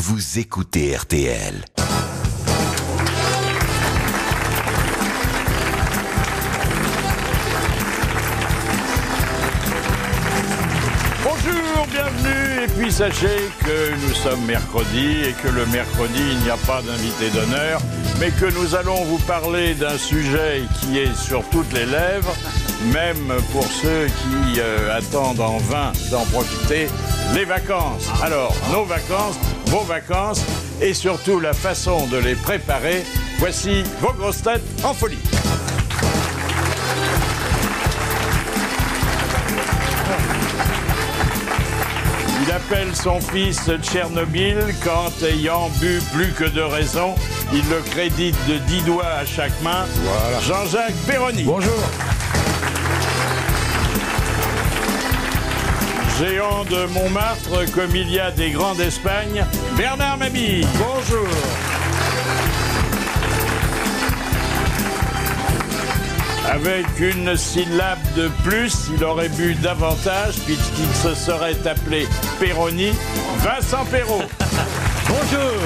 vous écoutez RTL. Bonjour, bienvenue, et puis sachez que nous sommes mercredi et que le mercredi il n'y a pas d'invité d'honneur, mais que nous allons vous parler d'un sujet qui est sur toutes les lèvres, même pour ceux qui euh, attendent en vain d'en profiter, les vacances. Alors, nos vacances, vos vacances, et surtout la façon de les préparer, voici vos grosses têtes en folie. Il appelle son fils Tchernobyl quand, ayant bu plus que de raison, il le crédite de 10 doigts à chaque main. Jean-Jacques Perroni. Bonjour. Géant de Montmartre, comme il y a des grands d'Espagne, Bernard Mabille. Bonjour. Avec une syllabe de plus, il aurait bu davantage puisqu'il se serait appelé Perroni, Vincent Perrault. Bonjour.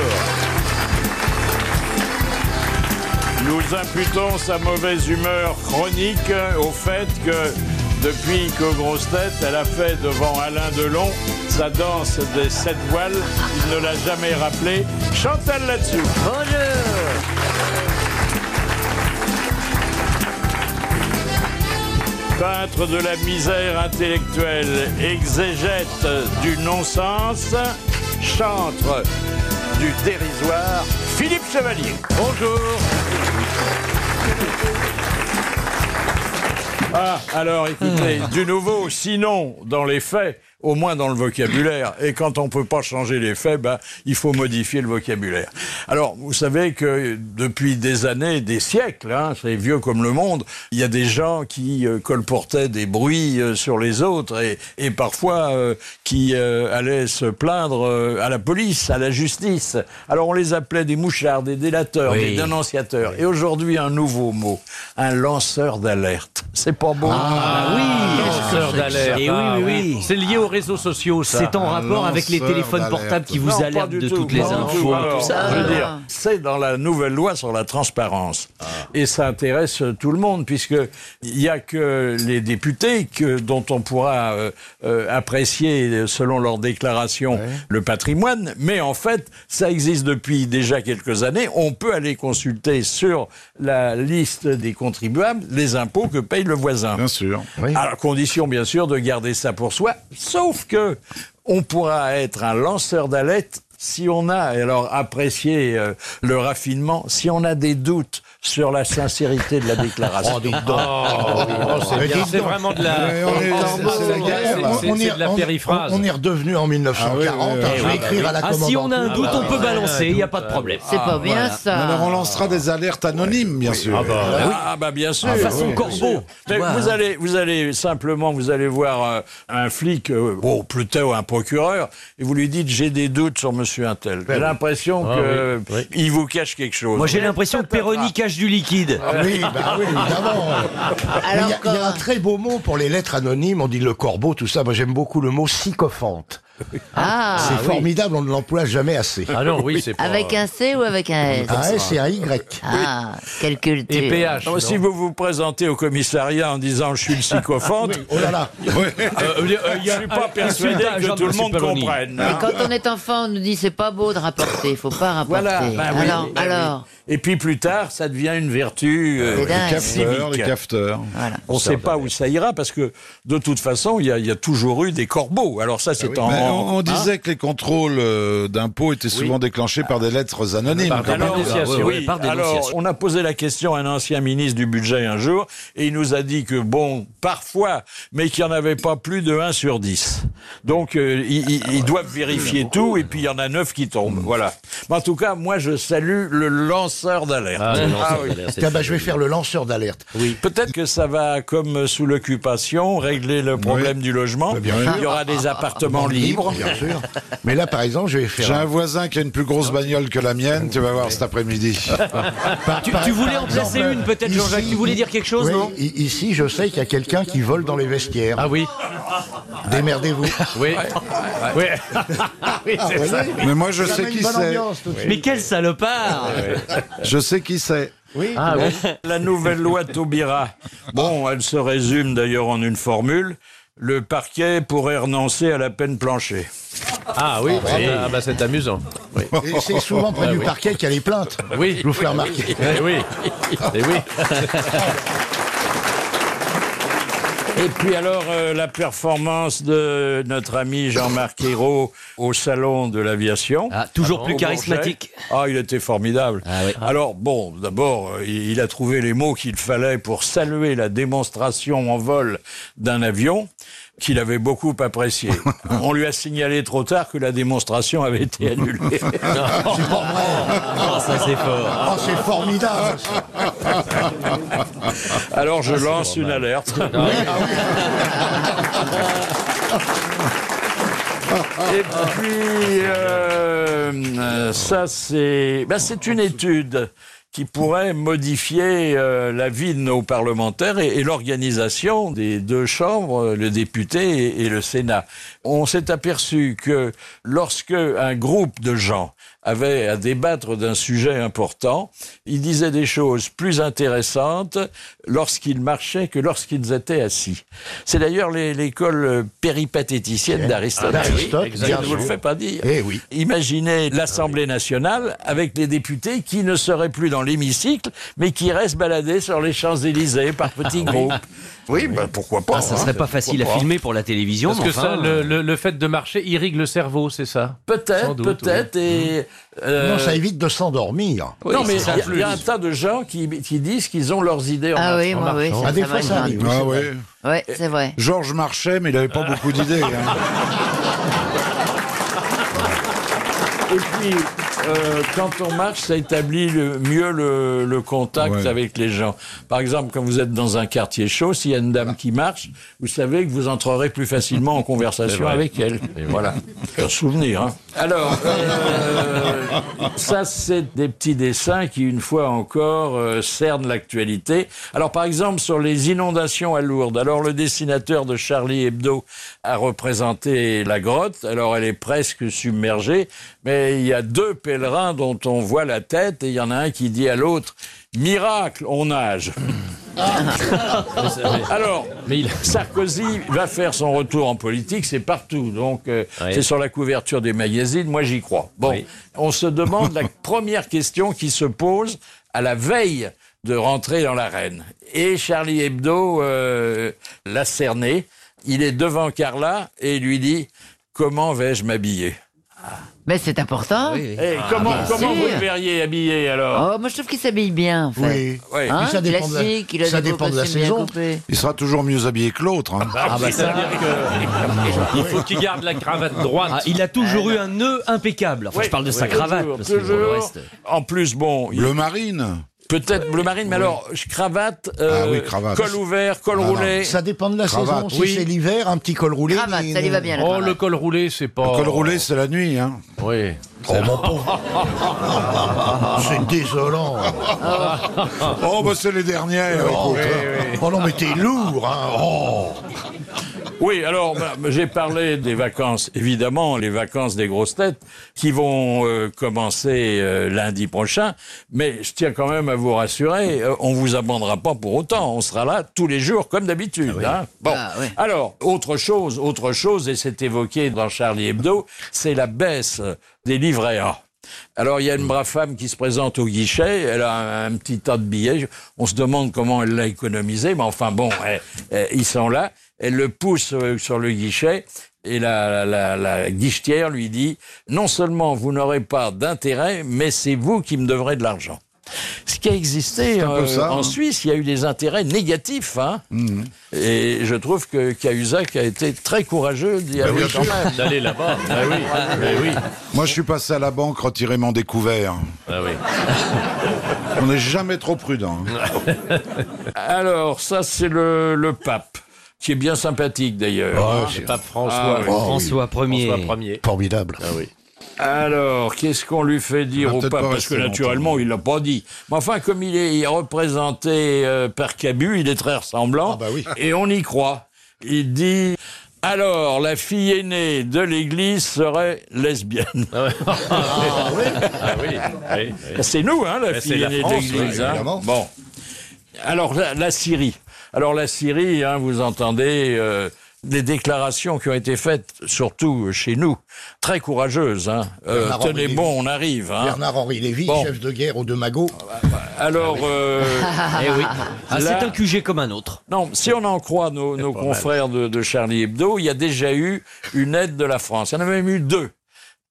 Nous imputons sa mauvaise humeur chronique au fait que depuis que Grosse Tête, elle a fait devant Alain Delon sa danse des sept voiles, il ne l'a jamais rappelé. Chantal là-dessus. Peintre de la misère intellectuelle, exégète du non-sens, chantre du dérisoire, Philippe Chevalier. Bonjour. Ah, alors écoutez, du nouveau, sinon, dans les faits, au moins dans le vocabulaire. Et quand on peut pas changer les faits, ben, il faut modifier le vocabulaire. Alors, vous savez que depuis des années, des siècles, hein, c'est vieux comme le monde, il y a des gens qui euh, colportaient des bruits euh, sur les autres et, et parfois euh, qui euh, allaient se plaindre euh, à la police, à la justice. Alors, on les appelait des mouchards, des délateurs, Oui. des dénonciateurs. Et aujourd'hui, un nouveau mot, un lanceur d'alerte. C'est pas beau Ah oui, lanceur d'alerte. Et oui, Ah oui, oui. C'est lié aux réseaux sociaux, ça. C'est en rapport avec les téléphones portables qui vous Non, pas alertent du de tout, toutes les du infos, tout. Alors, tout ça. Je veux dire, c'est dans la nouvelle loi sur la transparence. Et ça intéresse euh, tout le monde, puisque il n'y a que les députés que, dont on pourra euh, euh, apprécier, euh, selon leurs déclarations, le patrimoine. Mais en fait, ça existe depuis déjà quelques années. On peut aller consulter sur la liste des contribuables les impôts que paye le voisin. Bien sûr. À la condition, bien sûr, de garder ça pour soi. Sauf que on pourra être un lanceur d'alerte si on a, et alors apprécier euh, le raffinement, si on a des doutes sur la sincérité de la déclaration. c'est bien. C'est vraiment de la. Ouais, on est- c'est- de la périphrase. On, on est redevenu en 1940. Ah oui, oui, oui. Je vais écrire à la Ah, si on a un doute, on peut balancer, il n'y a pas de problème. C'est pas bien ça. Alors on lancera des alertes anonymes, bien sûr. Ah bah bien sûr. façon corbeau, vous hein. allez, vous allez simplement, vous allez voir euh, un flic, euh, bon plutôt un procureur, et vous lui dites j'ai des doutes sur Monsieur Untel. J'ai l'impression Ah que oui, oui. il vous cache quelque chose. Moi, j'ai l'impression que Perroni cache du liquide. Ah oui, bah oui, évidemment. Il y, a- il y a un très beau mot pour les lettres anonymes. On dit le corbeau, tout ça. Moi, j'aime beaucoup le mot sycophante. Ah, C'est formidable, on ne l'emploie jamais assez. Ah non, oui, c'est pas. avec un C ou avec un S Un S et un Y. Ah, quelle culture. Et PH. Non, si vous vous présentez au commissariat en disant je suis le sycophante, Oh là là. Euh, euh, il y a- je suis pas un- persuadé insultage, que tout le monde comprenne. Mais hein. quand on est enfant, on nous dit c'est pas beau de rapporter, il faut pas rapporter. Voilà. bah oui, alors, bah oui. alors, Et puis plus tard, ça devient une vertu euh, les civique. cafeteurs. voilà. On ne sait pas où ça ira parce que de toute façon, il y, a- il y a toujours eu des corbeaux. Alors ça, c'est on, en- on disait que les contrôles euh, d'impôts étaient souvent déclenchés par des lettres anonymes. Par- oui, par alors, on a posé la question à un ancien ministre du budget un jour, et il nous a dit que, bon, parfois, mais qu'il n'y en avait pas plus de 1 sur 10. Donc, euh, ils, ils- ils doivent vérifier tout, et puis il y en a 9 qui tombent. Voilà. Mais en tout cas, moi, je salue le lanceur d'alerte. Ah, Ah oui. a l'air, c'est- Tiens, bah, je vais faire le lanceur d'alerte. Peut-être que ça va, comme sous l'occupation, régler le problème du logement. bien il y aura des appartements libres. Bien sûr. Mais là, par exemple, je vais J'ai faire. un voisin qui a une plus grosse bagnole que la mienne, tu vas voir cet après-midi. Par- Tu, par- tu voulais par en placer exemple, une, peut-être, ici- Jean-Jacques Tu voulais dire quelque chose, Oui, non i- Ici, je sais qu'il y a quelqu'un qui vole dans les vestiaires. Ah oui. Démerdez-vous. Oui. Oui. Oui, c'est ça. Mais moi, je sais qui c'est. Mais quel salopard Je sais qui c'est. Oui. Ah oui. La nouvelle loi Taubira. Bon, elle se résume d'ailleurs en une formule. Le parquet pourrait renoncer à la peine planchée. Ah oui. Ah bah c'est amusant. Oui. Et c'est souvent près du parquet qu'il y a les plaintes. Oui. Je vous fais remarquer. Eh oui. Eh oui. Et puis alors, euh, la performance de notre ami Jean-Marc Ayrault au salon de l'aviation. Ah, toujours Au plus charismatique. Ah, il était formidable. Ah oui. Alors, bon, d'abord, il a trouvé les mots qu'il fallait pour saluer la démonstration en vol d'un avion qu'il avait beaucoup apprécié. On lui a signalé trop tard que la démonstration avait été annulée. Oh, ça c'est fort. Oh, c'est formidable. Alors, je lance une alerte. Et puis, euh, euh, ça, c'est ben, c'est une étude qui pourrait modifier euh, la vie de nos parlementaires et, l'organisation des deux chambres, le député et, et le Sénat. On s'est aperçu que lorsque un groupe de gens avait à débattre d'un sujet important, ils disaient des choses plus intéressantes lorsqu'ils marchaient que lorsqu'ils étaient assis. C'est d'ailleurs les- l'école péripatéticienne d'Aristote. D'Aristote, Je bien ne vous le fais pas dire. Eh oui. Imaginez l'Assemblée nationale avec des députés qui ne seraient plus dans l'hémicycle, mais qui restent baladés sur les Champs-Élysées par petits groupes. Oui, ben pourquoi pas. Ah, ça hein. serait pas facile à filmer pour la télévision. Parce mais que ça, enfin, le, le- le fait de marcher irrigue le cerveau, c'est ça? Sans Peut-être, doute, peut-être. Et euh, Non, ça évite de s'endormir. non, mais il y a- y, un tas de gens qui, qui disent qu'ils ont leurs idées en Ah oui, marchant. moi, oui. Ah, Ça, des fois, ça arrive. Ah ouais. Ouais, c'est vrai. Georges marchait, mais il n'avait pas beaucoup d'idées. hein. Et puis, euh, quand on marche, ça établit le- mieux le, le contact Ouais. avec les gens. Par exemple, quand vous êtes dans un quartier chaud, s'il y a une dame qui marche, vous savez que vous entrerez plus facilement en conversation avec elle. Et voilà. Un souvenir. Hein. Alors, euh, ça, c'est des petits dessins qui, une fois encore, euh, cernent l'actualité. Alors, par exemple, sur les inondations à Lourdes. Alors, le dessinateur de Charlie Hebdo a représenté la grotte. Alors, elle est presque submergée, mais il y a deux pèlerins dont on voit la tête et il y en a un qui dit à l'autre Miracle, on nage. Alors, Sarkozy va faire son retour en politique, c'est partout. Donc, euh, Oui. c'est sur la couverture des magazines. Moi, j'y crois. Bon, Oui. on se demande la première question qui se pose à la veille de rentrer dans l'arène. Et Charlie Hebdo euh, l'a cerné. Il est devant Carla et lui dit Comment vais-je m'habiller? Mais c'est important. Eh, Comment, bien comment sûr. vous le verriez habillé alors? Oh, moi je trouve qu'il s'habille bien, en fait. Oui. Oui. Hein, ça dépend de la- classique, il a ça des beaux dépend de la costumes bien saison. coupés. Il sera toujours mieux habillé que l'autre. hein. Ah bah ça. Il faut qu'il garde la cravate droite. Ah, il a toujours eu un nœud impeccable. Enfin, Oui, je parle de sa cravate. toujours, parce que pour le toujours. reste. En plus, bon, il- Bleu marine. Peut-être bleu marine, mais alors cravate, euh, Ah oui, cravate. col ouvert, col Ah non. roulé. Ça dépend de la Cravate. saison. Si Oui. c'est l'hiver, un petit col roulé. Cravate, ça lui va bien, la Oh, cravate. le col roulé, c'est pas. Le col roulé, c'est la nuit. Hein. Oui. Oh, mon pauvre. c'est désolant. Oh, bah c'est les dernières. Oh, oh non, mais t'es lourd. Hein. Oh. Oui, alors bah, j'ai parlé des vacances, évidemment, les vacances des grosses têtes qui vont euh, commencer euh, lundi prochain, mais je tiens quand même à vous rassurer, euh, on vous abandonnera pas pour autant, on sera là tous les jours comme d'habitude. hein. Bon, Ah oui. alors autre chose, autre chose, et c'est évoqué dans Charlie Hebdo, c'est la baisse des livrets A. Alors il y a une brave femme qui se présente au guichet, elle a un, un petit tas de billets, on se demande comment elle l'a économisé, mais enfin bon, eh, eh, ils sont là, elle le pousse euh, sur le guichet et la, la, la guichetière lui dit non seulement vous n'aurez pas d'intérêt, mais c'est vous qui me devrez de l'argent. Ce qui a existé euh, ça, en hein. Suisse, il y a eu des intérêts négatifs. Hein Et je trouve que Cahuzac a été très courageux d'y aller quand sûr. même. D'aller là-bas. Ah oui. Ah oui. Moi, je suis passé à la banque retirer mon découvert. Ah oui. On n'est jamais trop prudent. hein. Alors, ça, c'est le, le pape, qui est bien sympathique d'ailleurs. Le pape François. Ah oui. oui. François Ier. François Ier. Formidable. Ah oui. Alors, qu'est-ce qu'on lui fait dire au pape Parce que naturellement, il l'a pas dit. Mais enfin, comme il est, représenté euh, par Cabu, il est très ressemblant. Ah bah oui. Et on y croit. Il dit Alors, la fille aînée de l'église serait lesbienne. Ah oui, oui, oui. C'est nous, hein, la Mais fille la aînée France, de l'église. oui, hein. Bon. Alors, la, la Syrie. Alors, la Syrie, hein, vous entendez euh, des déclarations qui ont été faites, surtout chez nous, très courageuses. Hein. Euh, tenez Lévy. bon, on arrive. Hein. Bernard-Henri Lévy, Bon. chef de guerre aux deux magots. Alors, euh, Eh oui. Ah, c'est un QG comme un autre. non, si on en croit nos, nos confrères de, de Charlie Hebdo, il y a déjà eu une aide de la France. Il y en a même eu deux.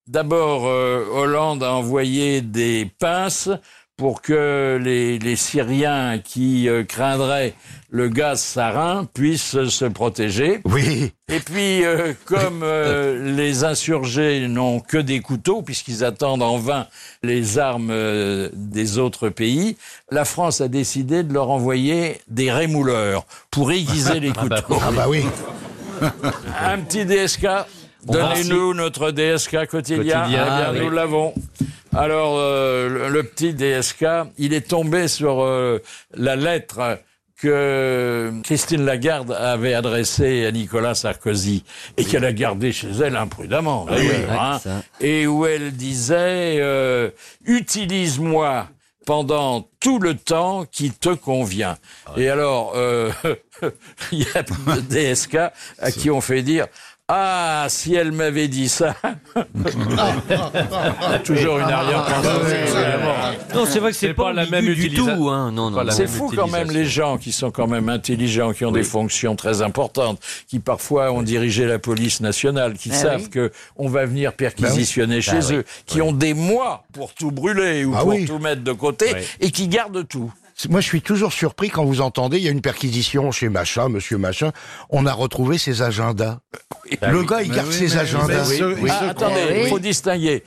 D'abord, euh, Hollande a envoyé des pinces pour que les, les Syriens qui euh, craindraient le gaz sarin puissent se protéger. Oui. Et puis, euh, comme euh, les insurgés n'ont que des couteaux, puisqu'ils attendent en vain les armes des autres pays, la France a décidé de leur envoyer des rémouleurs pour aiguiser les couteaux. Ah bah oui. Un petit DSK. Donnez-nous notre DSK quotidien. Quotidien, Eh bien, ah, nous l'avons. Alors, euh, le, petit DSK, il est tombé sur euh, la lettre que Christine Lagarde avait adressée à Nicolas Sarkozy et qu'elle a gardée chez elle imprudemment, ouais, hein, et où elle disait euh, utilise-moi pendant tout le temps qui te convient. Et alors, euh, il y a DSK à qui on fait dire ah, si elle m'avait dit ça. Toujours une arrière-pensée, évidemment. Non, c'est vrai que c'est pas, pas la même du utilisa- tout. Hein. Non, non, Pas la non. C'est fou quand même les gens qui sont quand même intelligents, qui ont des fonctions très importantes, qui parfois ont dirigé la police nationale, qui Ah savent oui. que on va venir perquisitionner chez Bah oui. eux, qui ont des mois pour tout brûler ou Ah pour oui. tout mettre de côté Oui. et qui gardent tout. Moi, je suis toujours surpris quand vous entendez, il y a une perquisition chez machin, monsieur machin, on a retrouvé ses agendas. le gars, il garde oui, ses agendas. ce- Ah, se attendez, il faut distinguer.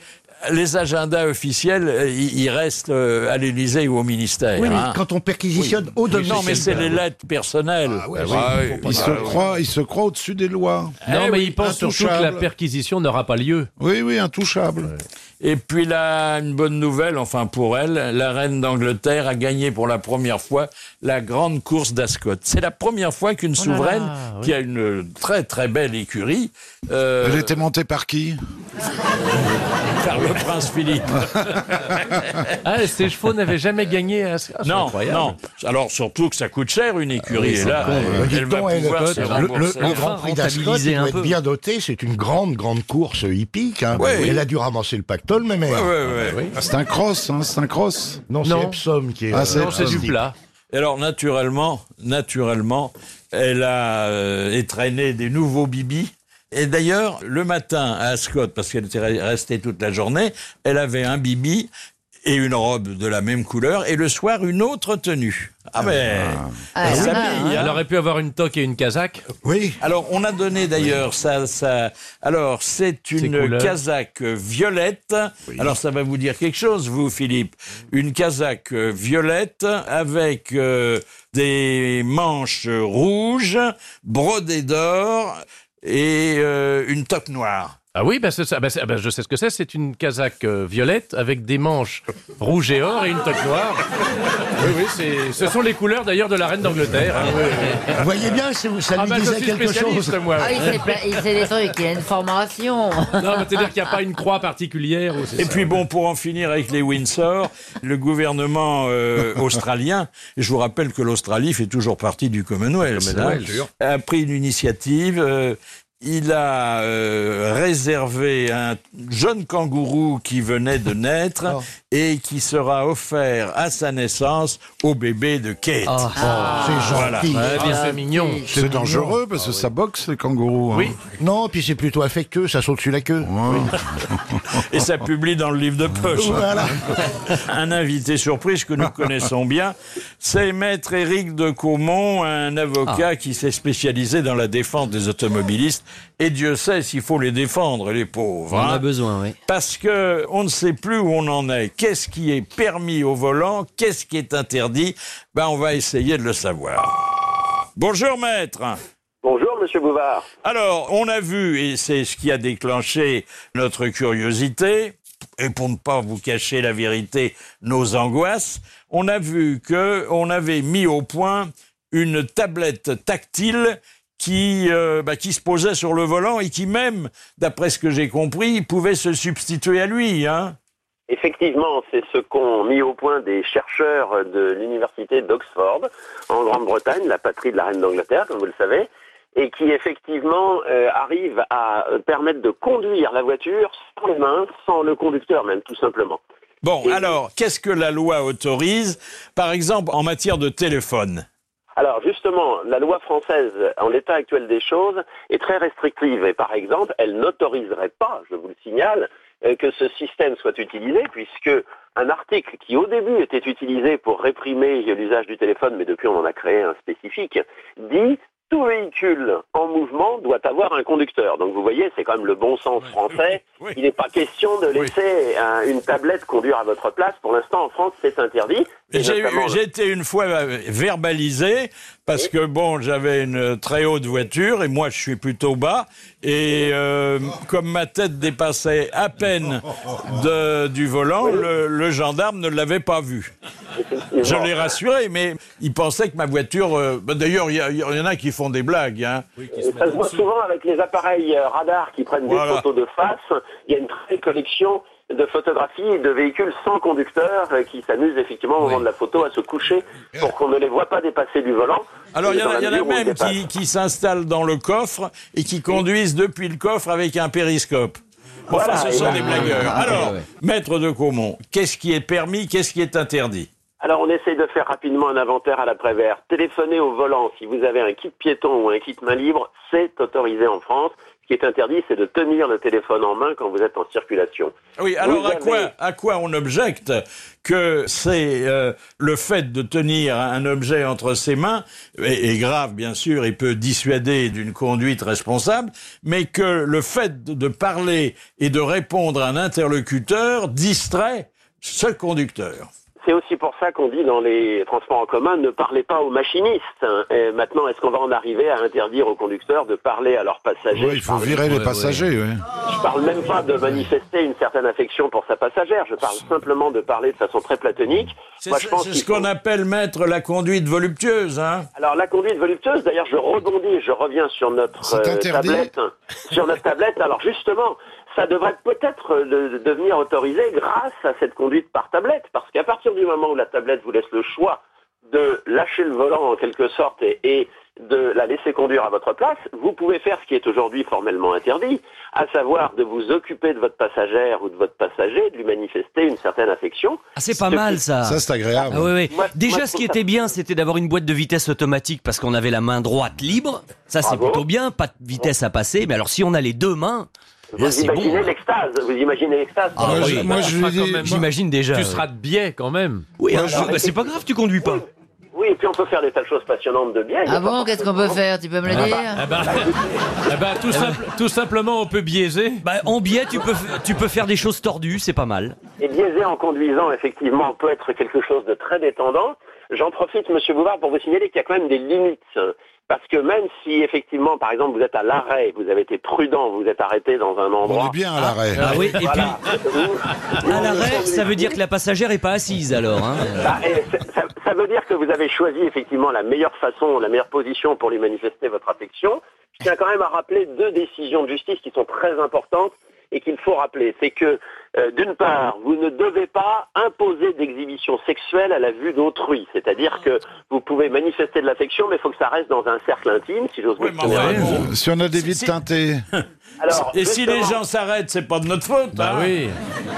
Les agendas officiels, euh, ils restent euh, à l'Élysée ou au ministère. Oui, mais hein. quand on perquisitionne au domicile. Non, mais c'est les lettres personnelles. Ah ouais, Ah oui, Il se croit, il se croit au-dessus des lois. Non, Eh mais oui, il pense surtout que la perquisition n'aura pas lieu. Oui, oui, intouchable. Et puis là, une bonne nouvelle, enfin pour elle, la reine d'Angleterre a gagné pour la première fois la grande course d'Ascot. C'est la première fois qu'une souveraine, qui a une très très belle écurie, euh, Elle était montée par qui? Par le prince Philippe. Ah, ces chevaux n'avaient jamais gagné à c'est non, incroyable. non. Alors surtout que ça coûte cher une écurie. oui, et là, elle, elle va pouvoir le- se le, le- le Grand Prix d'Ascot, il doit être bien doté. C'est une grande, grande course hippique. Hein. Oui. Elle a dû ramasser le pactole, Ouais, ouais. C'est un cross, hein, c'est un cross. Non, c'est. Epsom qui est. Ah, c'est Non, c'est du plat. Et alors naturellement, naturellement, elle a euh, étraîné des nouveaux bibis. Et d'ailleurs, le matin à Ascot, parce qu'elle était re- restée toute la journée, elle avait un bibi et une robe de la même couleur, et le soir une autre tenue. Ah ben, Ah, elle oui. s'habille, hein. Elle aurait pu avoir une toque et une casaque. Oui. Alors, on a donné d'ailleurs ça, ça. Alors, c'est une couleurs. casaque violette. Alors, ça va vous dire quelque chose, vous, Philippe. Une casaque violette avec euh, des manches rouges, brodées d'or et euh, une toque noire. Ah oui, bah c'est ça. Bah c'est- bah je sais ce que c'est. C'est une casaque euh, violette avec des manches rouges et or et une toque noire. Oui, oui, c'est- ce sont les couleurs d'ailleurs de la reine d'Angleterre. hein. Vous voyez bien, c'est- ça Ah lui bah je disait suis quelque spécialiste, chose. moi. Ah, il sait, plein- il sait des trucs, il a une formation. Non, mais c'est-à-dire qu'il n'y a pas une croix particulière. ou c'est Et ça. puis bon, pour en finir avec les Windsor, le gouvernement euh, australien, et je vous rappelle que l'Australie fait toujours partie du Commonwealth, Commonwealth, hein, sûr. a pris une initiative. euh, il a euh, réservé un jeune kangourou qui venait de naître. Et qui sera offert à sa naissance au bébé de Kate. Ah. C'est Voilà. gentil. Ouais, bien, Ah, c'est mignon. C'est dangereux parce que ça boxe les kangourous. hein. Oui. Non, puis c'est plutôt affectueux, ça saute sur la queue. Et ça publie dans le livre de poche. Voilà. Un invité surprise que nous connaissons bien, c'est Maître Éric de Caumont, un avocat qui s'est spécialisé dans la défense des automobilistes. Et Dieu sait s'il faut les défendre, les pauvres. On hein. a besoin, oui. Parce que on ne sait plus où on en est. Qu'est-ce qui est permis au volant? Qu'est-ce qui est interdit? Ben, on va essayer de le savoir. Bonjour, maître. Bonjour, monsieur Bouvard. Alors, on a vu, et c'est ce qui a déclenché notre curiosité, et pour ne pas vous cacher la vérité, nos angoisses, on a vu que on avait mis au point une tablette tactile qui, euh, bah, qui se posait sur le volant et qui même, d'après ce que j'ai compris, pouvait se substituer à lui. Hein Effectivement, c'est ce qu'ont mis au point des chercheurs de l'université d'Oxford, en Grande-Bretagne, la patrie de la reine d'Angleterre, comme vous le savez, et qui effectivement euh, arrive à euh, permettre de conduire la voiture sans les mains, sans le conducteur même, tout simplement. Bon, Et- alors, qu'est-ce que la loi autorise, par exemple, en matière de téléphone Alors justement, la loi française, en l'état actuel des choses, est très restrictive. Et par exemple, elle n'autoriserait pas, je vous le signale, que ce système soit utilisé, puisque un article qui au début était utilisé pour réprimer l'usage du téléphone, mais depuis on en a créé un spécifique, dit tout véhicule en mouvement doit avoir un conducteur. Donc vous voyez, c'est quand même le bon sens français. oui. Il n'est pas question de laisser un- une tablette conduire à votre place. Pour l'instant, en France, c'est interdit. J'ai été une fois euh, verbalisé parce que bon, j'avais une très haute voiture et moi je suis plutôt bas et euh, comme ma tête dépassait à peine de, du volant, le, le gendarme ne l'avait pas vu. Je l'ai rassuré, mais il pensait que ma voiture. euh, bah, D'ailleurs, il y, en a qui font des blagues. Hein. Et ça se voit souvent avec les appareils euh, radars qui prennent Voilà. des photos de face. Il y a une très belle collection de photographies de véhicules sans conducteur euh, qui s'amusent effectivement au moment de la photo à se coucher pour qu'on ne les voit pas dépasser du volant. Alors, il y en a, la y même qui, qui s'installent dans le coffre et qui conduisent depuis le coffre avec un périscope. Enfin, Voilà, ce sont des blagueurs. Alors, maître de Caumont, qu'est-ce qui est permis, qu'est-ce qui est interdit? Alors on essaye de faire rapidement un inventaire à l'après-vert. Téléphonez au volant si vous avez un kit piéton ou un kit main libre, c'est autorisé en France. Ce qui est interdit, c'est de tenir le téléphone en main quand vous êtes en circulation. Oui, alors Vous à avez- quoi, à quoi on objecte que c'est euh, le fait de tenir un objet entre ses mains est, est grave bien sûr et peut dissuader d'une conduite responsable, mais que le fait de parler et de répondre à un interlocuteur distrait ce conducteur. C'est aussi pour ça qu'on dit dans les transports en commun ne parlez pas aux machinistes. hein. Et maintenant, est-ce qu'on va en arriver à interdire aux conducteurs de parler à leurs passagers Ouais, il Je faut parle- virer les ouais, passagers, oui. Je parle même pas de manifester une certaine affection pour sa passagère. Je parle simplement de parler de façon très platonique. C'est Moi, je pense c'est qu'il ce qu'on faut- appelle mettre la conduite voluptueuse, hein Alors la conduite voluptueuse, d'ailleurs, je rebondis, je reviens sur notre C'est euh, interdit tablette. Sur notre tablette. Alors justement, ça devrait peut-être euh, de- de devenir autorisé grâce à cette conduite par tablette, parce qu'à partir du moment où la tablette vous laisse le choix de lâcher le volant en quelque sorte et, et de la laisser conduire à votre place, vous pouvez faire ce qui est aujourd'hui formellement interdit, à savoir de vous occuper de votre passagère ou de votre passager, de lui manifester une certaine affection. Ah, c'est pas Ce mal qui- ça. Ça, c'est agréable. Ah ouais. Moi- Déjà, moi, ce qui ça- était bien, c'était d'avoir une boîte de vitesse automatique parce qu'on avait la main droite libre. Ça, c'est plutôt bien. Pas de vitesse à passer. Mais alors, si on a les deux mains, Vous c'est imaginez bon. l'extase, vous imaginez l'extase. Ah, Moi, oui. moi, bah, J'imagine déjà. Tu seras de biais quand même. Oui, je- bah, c'est pas grave, tu conduis pas. Oui, et puis on peut faire des tas de choses passionnantes de bien. A Ah bon, qu'est-ce qu'on peut faire Tu peux me le dire Eh ben, eh ben, tout, simple- tout simplement, on peut biaiser. Bah, en biais, tu peux, tu peux faire des choses tordues, c'est pas mal. Et biaiser en conduisant, effectivement, peut être quelque chose de très détendant. J'en profite, Monsieur Bouvard, pour vous signaler qu'il y a quand même des limites. Parce que même si, effectivement, par exemple, vous êtes à l'arrêt, vous avez été prudent, vous êtes arrêté dans un on endroit... est bien à l'arrêt. Ah oui, et Voilà. puis, à l'arrêt, ça veut dire que la passagère est pas assise alors. Hein. Bah, ça, ça veut dire que vous avez choisi effectivement la meilleure façon, la meilleure position pour lui manifester votre affection. Je tiens quand même à rappeler deux décisions de justice qui sont très importantes et qu'il faut rappeler. C'est que, euh, d'une part, vous ne devez pas imposer d'exhibition sexuelle à la vue d'autrui. C'est-à-dire que vous pouvez manifester de l'affection, mais il faut que ça reste dans un cercle intime, si j'ose Oui, bon. Si on a des vides teintés, Alors, Et si les gens s'arrêtent, c'est pas de notre faute. Bah hein oui.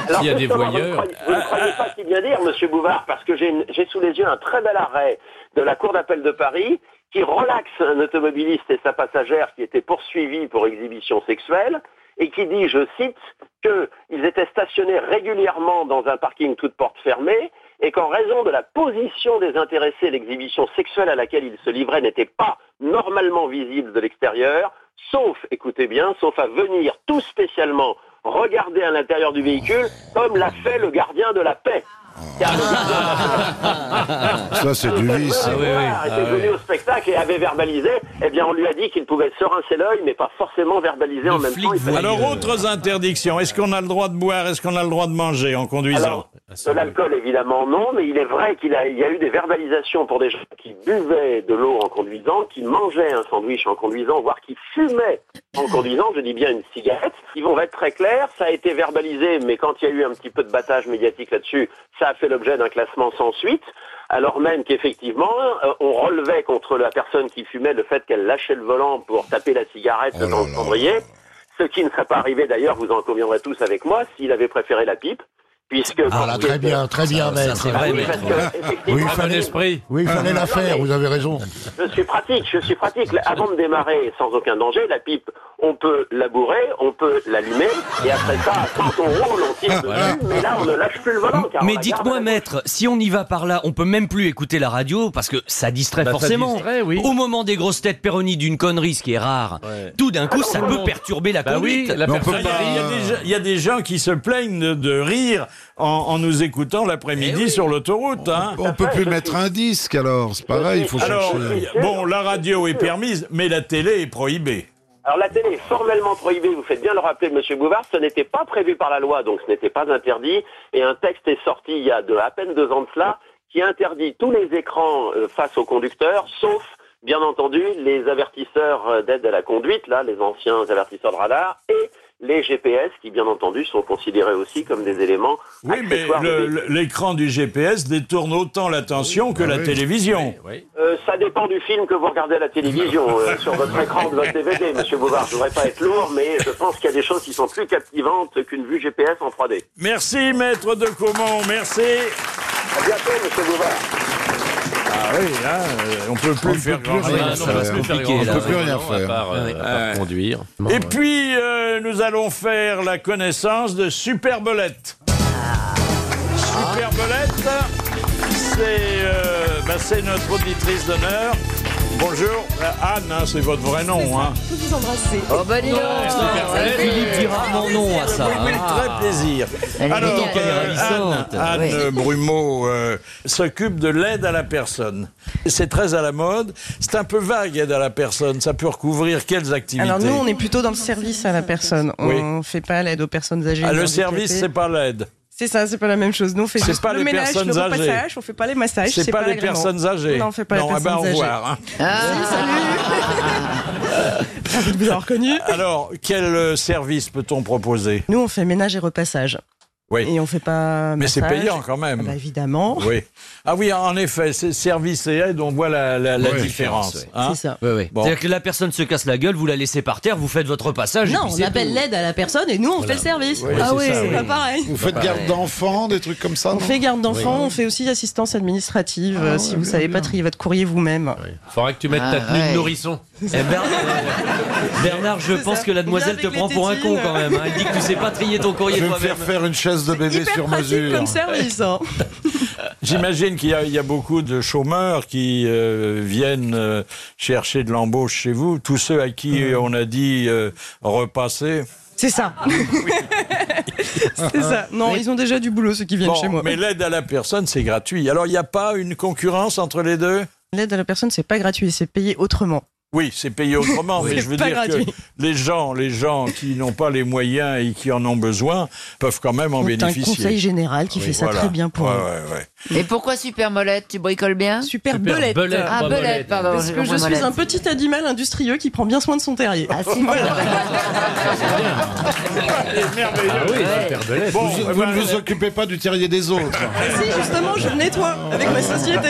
S'il y a des voyeurs. Vous ne croyez, vous ne croyez pas si bien dire, Monsieur Bouvard, parce que j'ai sous les yeux un très bel arrêt de la Cour d'appel de Paris qui relaxe un automobiliste et sa passagère qui étaient poursuivis pour exhibition sexuelle et qui dit, je cite, qu'ils étaient stationnés régulièrement dans un parking toute porte fermée et qu'en raison de la position des intéressés, l'exhibition sexuelle à laquelle ils se livraient n'était pas normalement visible de l'extérieur, sauf, écoutez bien, sauf à venir tout spécialement regarder à l'intérieur du véhicule, comme l'a fait le gardien de la paix. Gardien ça c'est du vice. de la paix était venu au spectacle et avait verbalisé, eh bien on lui a dit qu'il pouvait se rincer l'œil, mais pas forcément verbaliser en même flic temps. Alors, autres interdictions. Est-ce qu'on a le droit de boire? Est-ce qu'on a le droit de manger? En conduisant. Alors, De l'alcool, évidemment, non, mais il est vrai qu'il a, il y a eu des verbalisations pour des gens qui buvaient de l'eau en conduisant, qui mangeaient un sandwich en conduisant, voire qui fumaient en conduisant, je dis bien une cigarette. Ils vont être très clairs, ça a été verbalisé, mais quand il y a eu un petit peu de battage médiatique là-dessus, ça a fait l'objet d'un classement sans suite, alors même qu'effectivement, euh, on relevait contre la personne qui fumait le fait qu'elle lâchait le volant pour taper la cigarette Oh dans le là. cendrier, ce qui ne serait pas arrivé d'ailleurs, vous en conviendrez tous avec moi, s'il avait préféré la pipe, puisque... Ah là, très bien, très bien, Ça, maître. c'est vrai, oui, maître. que, Oui, il fallait, esprit. oui, il fallait la faire, vous avez raison. Je suis pratique, je suis pratique. Avant de démarrer sans aucun danger, la pipe, on peut la bourrer, on peut l'allumer, et après ça, quand on roule, on tire dessus, mais là, on ne lâche plus le volant. car Mais dites-moi, maître, si on y va par là, on peut même plus écouter la radio parce que ça distrait Bah, ça forcément. distrait, oui. Au moment des grosses têtes Péroni d'une connerie, ce qui est rare, Ouais. tout d'un coup, Ah ça non, peut non. perturber la Bah oui, la Il y, a, y des gens- il y a des gens qui se plaignent de, de rire en, en nous écoutant l'après-midi sur l'autoroute. Hein. On peut plus mettre suis- un disque alors, c'est pareil, il faut Alors, chercher. bon, la radio est permise, mais la télé est prohibée. Alors la télé est formellement prohibée, vous faites bien le rappeler, Monsieur Bouvard, ce n'était pas prévu par la loi, donc ce n'était pas interdit, et un texte est sorti il y a de, à peine deux ans de cela, qui interdit tous les écrans euh, face aux conducteurs, sauf, bien entendu, les avertisseurs euh, d'aide à la conduite, là, les anciens avertisseurs de radar, et les GPS, qui bien entendu sont considérés aussi comme des éléments Oui, mais l'écran du GPS détourne autant l'attention que la télévision. Oui. Euh, ça dépend du film que vous regardez à la télévision, euh, sur votre écran de votre DVD, Monsieur Bouvard. Je voudrais pas être lourd, mais je pense qu'il y a des choses qui sont plus captivantes qu'une vue GPS en 3D. Merci, maître de Caumont, merci. À bientôt, Monsieur Bouvard. Ah oui, là, euh, on peut plus On ne faire peut plus grand rien Ah, non, on va faire. grand là. On peut plus rien à faire. part, euh, à part conduire. Et puis, euh, nous allons faire la connaissance de Superbelette. Superbelette, c'est euh, bah, c'est notre auditrice d'honneur. Bonjour, Euh, Anne, hein, c'est votre vrai nom. Hein. Oh bah dis donc Philippe dit rarement non à ça. Hein. très plaisir. Elle est Alors, mignonne. qu'elle est euh, ravissante. Anne, Anne Oui. Brumeau euh, s'occupe de l'aide à la personne. C'est très à la mode. C'est un peu vague, aide à la personne. Ça peut recouvrir quelles activités? Alors nous, on est plutôt dans le service à la personne. Oui. On fait pas l'aide aux personnes âgées. Ah, le handicapées. service, c'est pas l'aide. C'est ça, c'est pas la même chose. Nous, on fait juste pas le les ménage, personnes le repassage, on fait pas les massages, C'est pas, les personnes âgées. Non, on fait pas les non, eh personnes ben, au âgées. revoir. hein. Ah, Ravi de vous avoir reconnu. Alors, quel euh, service peut-on proposer? Nous, on fait ménage et repassage. Oui. Et on fait pas Mais c'est payant quand Ah même. bah, évidemment. Oui. Ah oui, en effet, c'est service et aide, on voit la, la, la Ouais, différence. hein. C'est ça. Bon. C'est-à-dire que la personne se casse la gueule, vous la laissez par terre, vous faites votre passage. et Non, puis on appelle tout. l'aide à la personne et nous, on fait le service. Oui, ah c'est oui, ça, c'est oui. pas pareil. Vous faites garde d'enfants, des trucs comme ça On fait garde d'enfants, on fait aussi assistance administrative Ah euh, si vous savez pas trier votre courrier vous-même. Faudra que tu mettes ta Ah, tenue ouais. de nourrisson. Eh, Bernard, Bernard, je pense que la demoiselle te prend pour un con quand même. hein. Elle dit que tu sais pas trier ton Je courrier vais me toi-même. faire faire une chaise de bébé Hyper sur mesure. comme service. hein. J'imagine qu'il y, a- il y a beaucoup de chômeurs qui euh, viennent euh, chercher de l'embauche chez vous. Tous ceux à qui Mmh. on a dit euh, repasser. C'est ça. c'est ça. Non, ils ont déjà du boulot ceux qui viennent Bon, chez moi. mais l'aide à la personne, c'est gratuit. Alors, il n'y a pas une concurrence entre les deux? L'aide à la personne, c'est pas gratuit, c'est payé autrement. Oui, c'est payé autrement, mais C'est je veux dire gratuit. que les gens, les gens qui n'ont pas les moyens et qui en ont besoin peuvent quand même en C'est un bénéficier. conseil général qui fait ça très bien pour Ouais, eux. ouais, ouais. Et pourquoi super molette Tu bricoles bien Super, Super belette. belette. Ah, belette, pardon. Parce que je suis molette. un petit animal industrieux qui prend bien soin de son terrier. Ah, si, voilà. Merveilleux. Ah oui, Ouais. super belette. Bon, Vous, eh vous ben, ne vous occupez pas du terrier des autres. si, justement, je le nettoie avec ma société.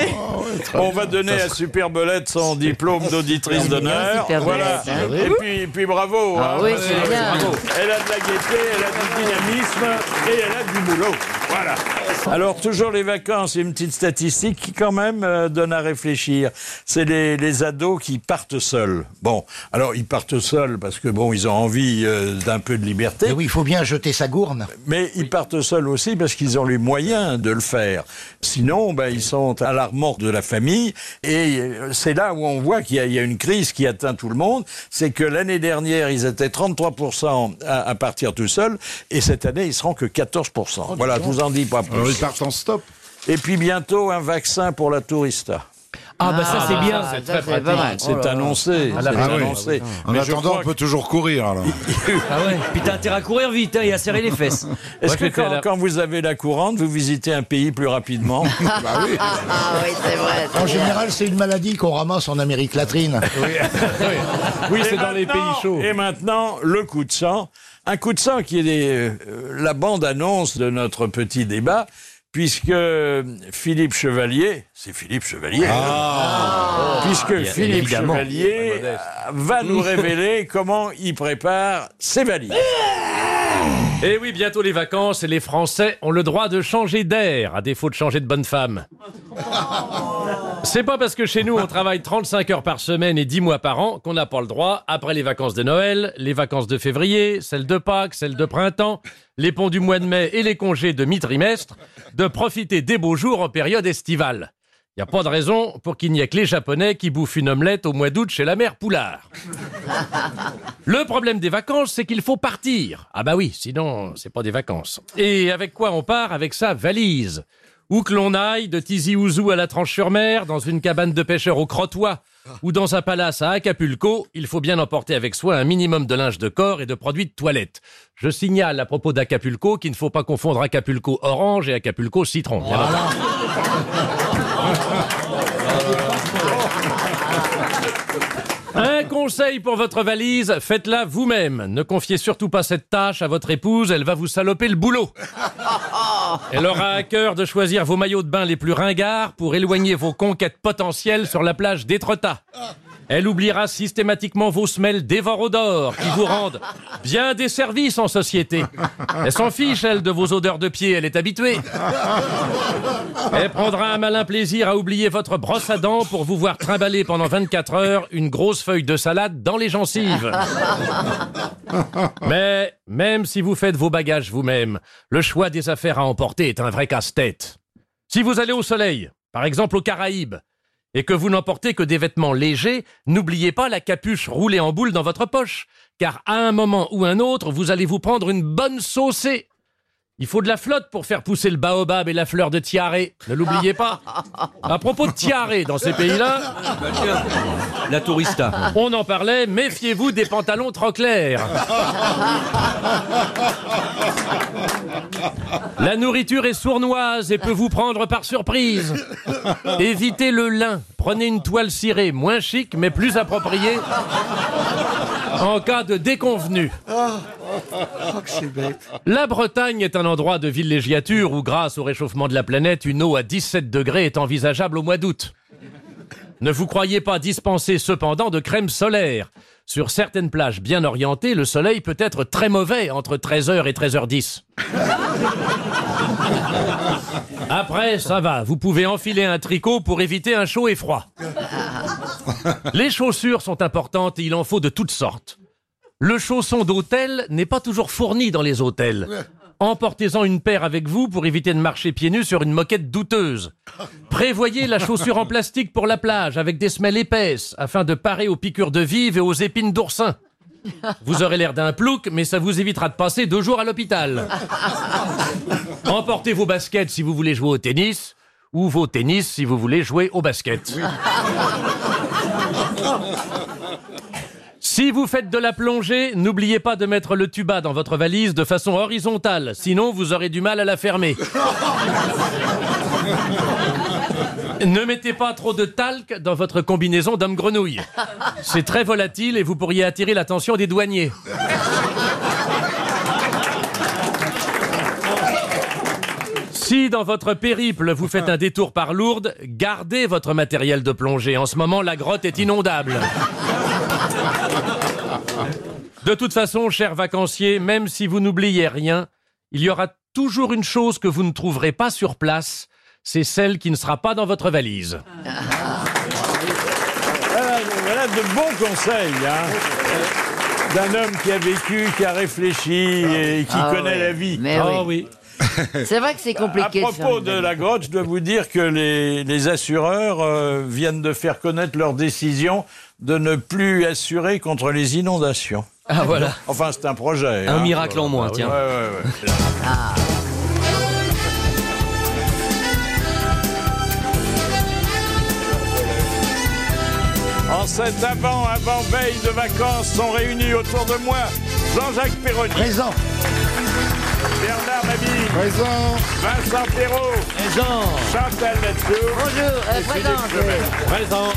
On va donner à Superbelette son diplôme d'auditrice d'honneur. Voilà. Et puis, puis bravo. Ah hein. oui, bravo. Elle a de la gaieté, elle a du dynamisme et elle a du boulot. Voilà. Alors, toujours les vacances, une petite statistique qui, quand même, euh, donne à réfléchir. C'est les, les ados qui partent seuls. Bon, alors, ils partent seuls parce que, bon, ils ont envie euh, d'un peu de liberté. Mais oui, il faut bien jeter sa gourne. Mais ils partent seuls aussi parce qu'ils ont les moyens de le faire. Sinon, ben, ils sont à la remorque de la famille. Et euh, c'est là où on voit qu'il y, a- il y a une crise qui atteint tout le monde. C'est que l'année dernière, ils étaient 33% à, à partir tout seuls. Et cette année, ils seront que 14%. voilà, je vous en dis pas plus. Alors ils partent en stop. Et puis bientôt, un vaccin pour la tourista. Ah bah ça c'est bien. c'est ça, très c'est pas mal. C'est annoncé. Ah, la c'est vache. annoncé. En Mais je attendant, crois on peut toujours courir, alors. Ah ouais. Puis t'as intérêt à courir vite hein, et à serrer les fesses. Est-ce que quand, vous avez la courante, vous visitez un pays plus rapidement Bah oui. Ah oui, c'est vrai. En général, c'est une maladie qu'on ramasse en Amérique latine. Oui, c'est dans les pays chauds. Et maintenant, le coup de sang. Un coup de sang qui est euh, la bande-annonce de notre petit débat, puisque Philippe Chevalier, c'est Philippe Chevalier, puisque Bien Philippe évidemment. Chevalier va nous révéler comment il prépare ses valises. Et Eh oui, bientôt les vacances et les Français ont le droit de changer d'air, à défaut de changer de bonne femme. C'est pas parce que chez nous on travaille 35 heures par semaine et 10 mois par an qu'on n'a pas le droit, après les vacances de Noël, les vacances de février, celles de Pâques, celles de printemps, les ponts du mois de mai et les congés de mi-trimestre, de profiter des beaux jours en période estivale. Il n'y a pas de raison pour qu'il n'y ait que les Japonais qui bouffent une omelette au mois d'août chez la mère Poulard. Le problème des vacances, c'est qu'il faut partir. Ah bah oui, sinon, c'est pas des vacances. Et avec quoi on part Avec sa valise? Où que l'on aille, de Tizi Ouzou à la Tranche-sur-Mer, dans une cabane de pêcheurs au Crotoy, ou dans un palace à Acapulco, il faut bien emporter avec soi un minimum de linge de corps et de produits de toilette. Je signale à propos d'Acapulco qu'il ne faut pas confondre Acapulco orange et Acapulco citron. Un conseil pour votre valise, faites-la vous-même. Ne confiez surtout pas cette tâche à votre épouse, elle va vous saloper le boulot. Elle aura à cœur de choisir vos maillots de bain les plus ringards pour éloigner vos conquêtes potentielles sur la plage d'Étretat. Elle oubliera systématiquement vos semelles dévorodors qui vous rendent bien des services en société. Elle s'en fiche, elle, de vos odeurs de pied, elle est habituée. Elle prendra un malin plaisir à oublier votre brosse à dents pour vous voir trimballer pendant 24 heures une grosse feuille de salade dans les gencives. Mais même si vous faites vos bagages vous-même, le choix des affaires à emporter est un vrai casse-tête. Si vous allez au soleil, par exemple aux Caraïbes, et que vous n'emportez que des vêtements légers, n'oubliez pas la capuche roulée en boule dans votre poche, car à un moment ou un autre, vous allez vous prendre une bonne saucée. Il faut de la flotte pour faire pousser le baobab et la fleur de tiare. Ne l'oubliez pas. À propos de tiare, dans ces pays-là, La tourista. on en parlait, méfiez-vous des pantalons trop clairs. La nourriture est sournoise et peut vous prendre par surprise. Évitez le lin. Prenez une toile cirée, moins chic mais plus appropriée. En cas de déconvenu. La Bretagne est un endroit de villégiature où, grâce au réchauffement de la planète, une eau à 17 degrés est envisageable au mois d'août. Ne vous croyez pas dispenser cependant de crème solaire. Sur certaines plages bien orientées, le soleil peut être très mauvais entre 13h et 13h10. Après, ça va, vous pouvez enfiler un tricot pour éviter un chaud et froid. Les chaussures sont importantes et il en faut de toutes sortes. Le chausson d'hôtel n'est pas toujours fourni dans les hôtels. Emportez-en une paire avec vous pour éviter de marcher pieds nus sur une moquette douteuse. Prévoyez la chaussure en plastique pour la plage avec des semelles épaisses afin de parer aux piqûres de vive et aux épines d'oursin. Vous aurez l'air d'un plouc, mais ça vous évitera de passer deux jours à l'hôpital. Emportez vos baskets si vous voulez jouer au tennis, ou vos tennis si vous voulez jouer au basket. Si vous faites de la plongée, n'oubliez pas de mettre le tuba dans votre valise de façon horizontale, sinon vous aurez du mal à la fermer. Ne mettez pas trop de talc dans votre combinaison d'homme grenouille. C'est très volatile et vous pourriez attirer l'attention des douaniers. Si dans votre périple vous faites un détour par Lourdes, gardez votre matériel de plongée. En ce moment, la grotte est inondable. De toute façon, chers vacanciers, même si vous n'oubliez rien, il y aura toujours une chose que vous ne trouverez pas sur place, c'est celle qui ne sera pas dans votre valise. Voilà, voilà de bons conseils, hein. D'un homme qui a vécu, qui a réfléchi et qui Ah connaît ouais. la vie. Mais Ah oui. C'est vrai que c'est À compliqué. faire propos de la grotte, je dois vous dire que les, les assureurs euh, viennent de faire connaître leur décision de ne plus assurer contre les inondations. Ah voilà. Enfin, c'est un projet. Un hein. miracle en moins, Ouais, tiens. ouais, ouais. cette avant, avant veille de vacances sont réunis autour de moi. Jean-Jacques Perroni, Présent. Bernard Mabille, Présent. Vincent Perrault, Jean. Chantal Latsou Bonjour, euh. Lemel. Présent.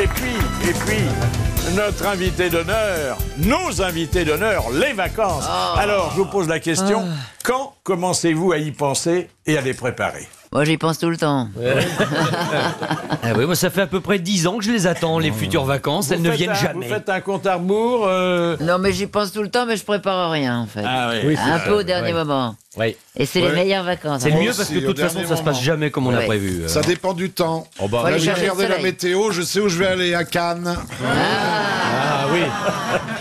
Et puis, et puis, notre invité d'honneur, nos invités d'honneur, les vacances. Alors, je vous pose la question, quand commencez-vous à y penser et à les préparer? Moi, j'y pense tout le temps. Ah oui, moi ça fait à peu près 10 ans que je les attends, les futures vacances. Elles ne faites viennent un- jamais. Vous faites un compte à rebours euh, Non, mais j'y pense tout le temps, mais je prépare rien, en fait. Ah oui. un peu au dernier moment. Oui. Et c'est Ouais. les meilleures vacances. C'est hein. le mieux parce que de toute façon ça se passe jamais comme on a Ouais. prévu. euh. Ça dépend du temps. Oh bah, Faut Là, aller j'ai chercher le regardé la soleil. météo, je sais où je vais aller à Cannes. Ah oui.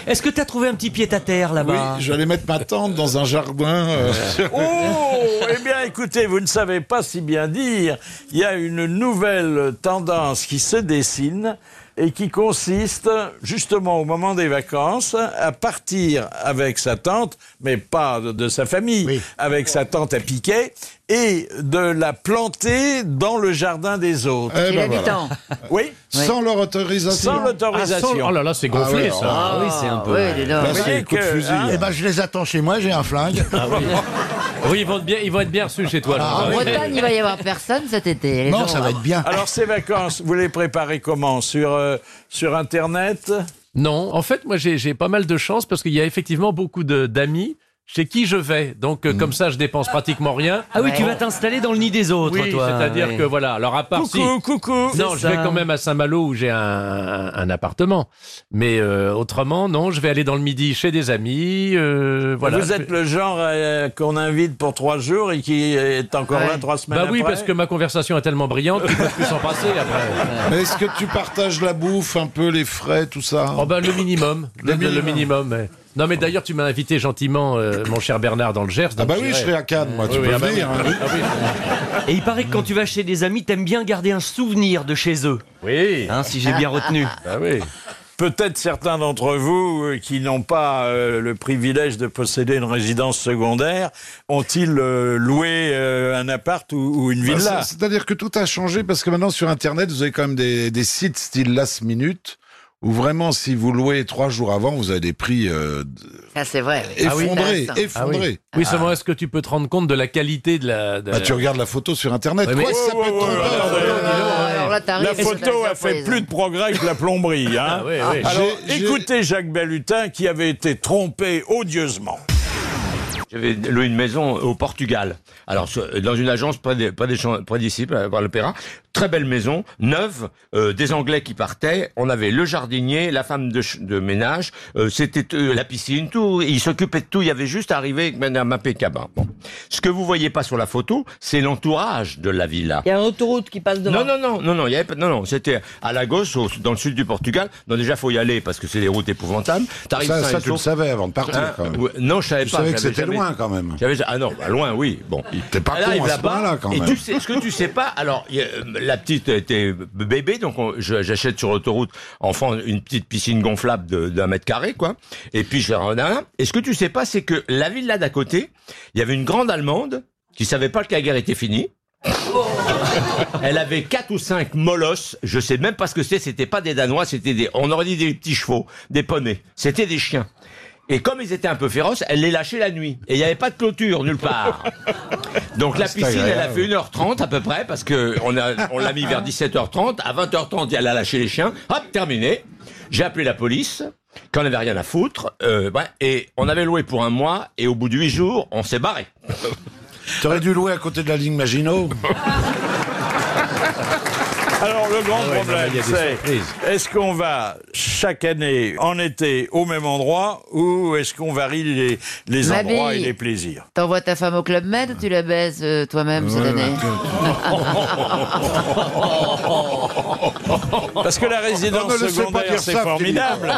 Est-ce que t'as trouvé un petit pied à terre Oui, là-bas vais aller mettre ma tente dans un jardin. euh, Oh Eh bien, écoutez, vous ne savez pas si bien dire. Il y a une nouvelle tendance qui se dessine et qui consiste, justement au moment des vacances, à partir avec sa tante, mais pas de, de sa famille, Oui. avec sa tante à piquet, et de la planter dans le jardin des autres. eh ben voilà. Oui, Sans leur autorisation. sans Ah, l'autorisation. sans- Oh là là, c'est gonflé Ah ouais, ça. Ah oui, c'est un peu- Oui, donc. Là, Vous c'est voyez coup de que, fusil. hein, Eh ben, je les attends chez moi, j'ai un flingue. Ah oui. Oui, ils vont être bien, ils vont être bien reçus chez toi. En. Bretagne, il va y avoir personne cet été. Les Non, gens ça vont- va être bien. Alors ces vacances, vous les préparez comment? Sur euh, sur internet? Non, en fait, moi j'ai j'ai pas mal de chance parce qu'il y a effectivement beaucoup de- d'amis chez qui je vais. Donc euh, comme ça, je dépense pratiquement rien. Ah oui, tu vas t'installer dans le nid des autres, Oui, toi. c'est-à-dire ouais. que voilà. Alors à part si. Coucou, coucou. Non, je vais ça. quand même à Saint-Malo où j'ai un, un- un appartement. Mais euh, autrement, non, je vais aller dans le midi chez des amis. euh, voilà. Vous êtes le genre euh, qu'on invite pour trois jours et qui est encore Ouais. là trois semaines Bah oui, après parce que ma conversation est tellement brillante qu'il ne peut plus s'en passer après. Mais est-ce que tu partages la bouffe, un peu les frais, tout ça? Oh bah le minimum, le, le minimum. minimum. Non mais d'ailleurs tu m'as invité gentiment, euh, mon cher Bernard, dans le Gers. Ah bah oui, je serai à Cannes, moi, tu peux ah bah venir. oui. hein. Ah. Et il paraît que quand tu vas chez des amis, t'aimes bien garder un souvenir de chez eux. Oui, Hein, si j'ai bien retenu. bah oui. Peut-être certains d'entre vous euh, qui n'ont pas euh, le privilège de posséder une résidence secondaire ont-ils euh, loué euh, un appart ou, ou une Bah, villa? c'est- C'est-à-dire que tout a changé parce que maintenant sur Internet, vous avez quand même des, des sites style last minute où vraiment, si vous louez trois jours avant, vous avez des prix euh, c'est vrai. oui. Ah oui. effondrés. Ah effondrés. oui. Oui, seulement est-ce que tu peux te rendre compte de la qualité de la. de- Bah, tu regardes la photo sur Internet. Ouais, mais- Quoi, ça peut être. Ah, La photo a fait plus de progrès que la plomberie. Hein Ah oui. Alors, écoutez Jacques Bellutin qui avait été trompé odieusement. J'avais loué une maison au Portugal. Alors, dans une agence près des- près des champs- près d'ici, près par l'Opéra. Très belle maison, neuve, euh, des Anglais qui partaient. On avait le jardinier, la femme de, ch- de ménage, euh, c'était euh, la piscine, tout. Ils s'occupaient de tout. Il y avait juste à arriver avec Madame impeccable. Bon. Ce que vous voyez pas sur la photo, c'est l'entourage de la villa. Il y a une autoroute qui passe devant. Non, non, non, non, non, il y avait pas, non, non, c'était à la gauche, au- dans le sud du Portugal. Non, déjà, faut y aller parce que c'est des routes épouvantables. T'arrives Ça, ça, tu le savais avant de partir. Hein quand même. Non, je savais Tu pas. savais que c'était jamais- loin quand même. Ah non, bah, loin, oui. Bon. T'es pas con arrive à ce là-bas, point-là quand et même. tu sais, ce que tu sais pas, alors y a- la petite était bébé, donc j'achète sur l'autoroute enfant une petite piscine gonflable de- d'un mètre carré, quoi. Et puis je regarde. Et ce que tu sais pas, c'est que la villa d'à côté, il y avait une grande allemande qui savait pas que la guerre était finie. Elle avait quatre ou cinq molosses. Je sais même pas ce que c'est. C'était pas des Danois, c'était des, on aurait dit des petits chevaux, des poneys. C'était des chiens. Et comme ils étaient un peu féroces, elle les lâchait la nuit. Et il n'y avait pas de clôture nulle part. Donc la C'est piscine, elle a fait 1h30 à peu près, parce que on a- on l'a mis vers 17h30. À 20h30, elle a lâché les chiens. Hop, terminé. J'ai appelé la police, qu'on n'avait rien à foutre. Euh, ouais, et on avait loué pour un mois, et au bout de 8 jours, on s'est barré. T'aurais dû louer à côté de la ligne Maginot. Alors le grand Ah ouais, non, problème, c'est est-ce qu'on va chaque année en été au même endroit ou est-ce qu'on varie les, les Ma endroits et les plaisirs? T'envoies ta femme au Club Med ou tu la baises euh, toi-même cette année? Parce que la résidence On ne le sait pas secondaire, c'est formidable.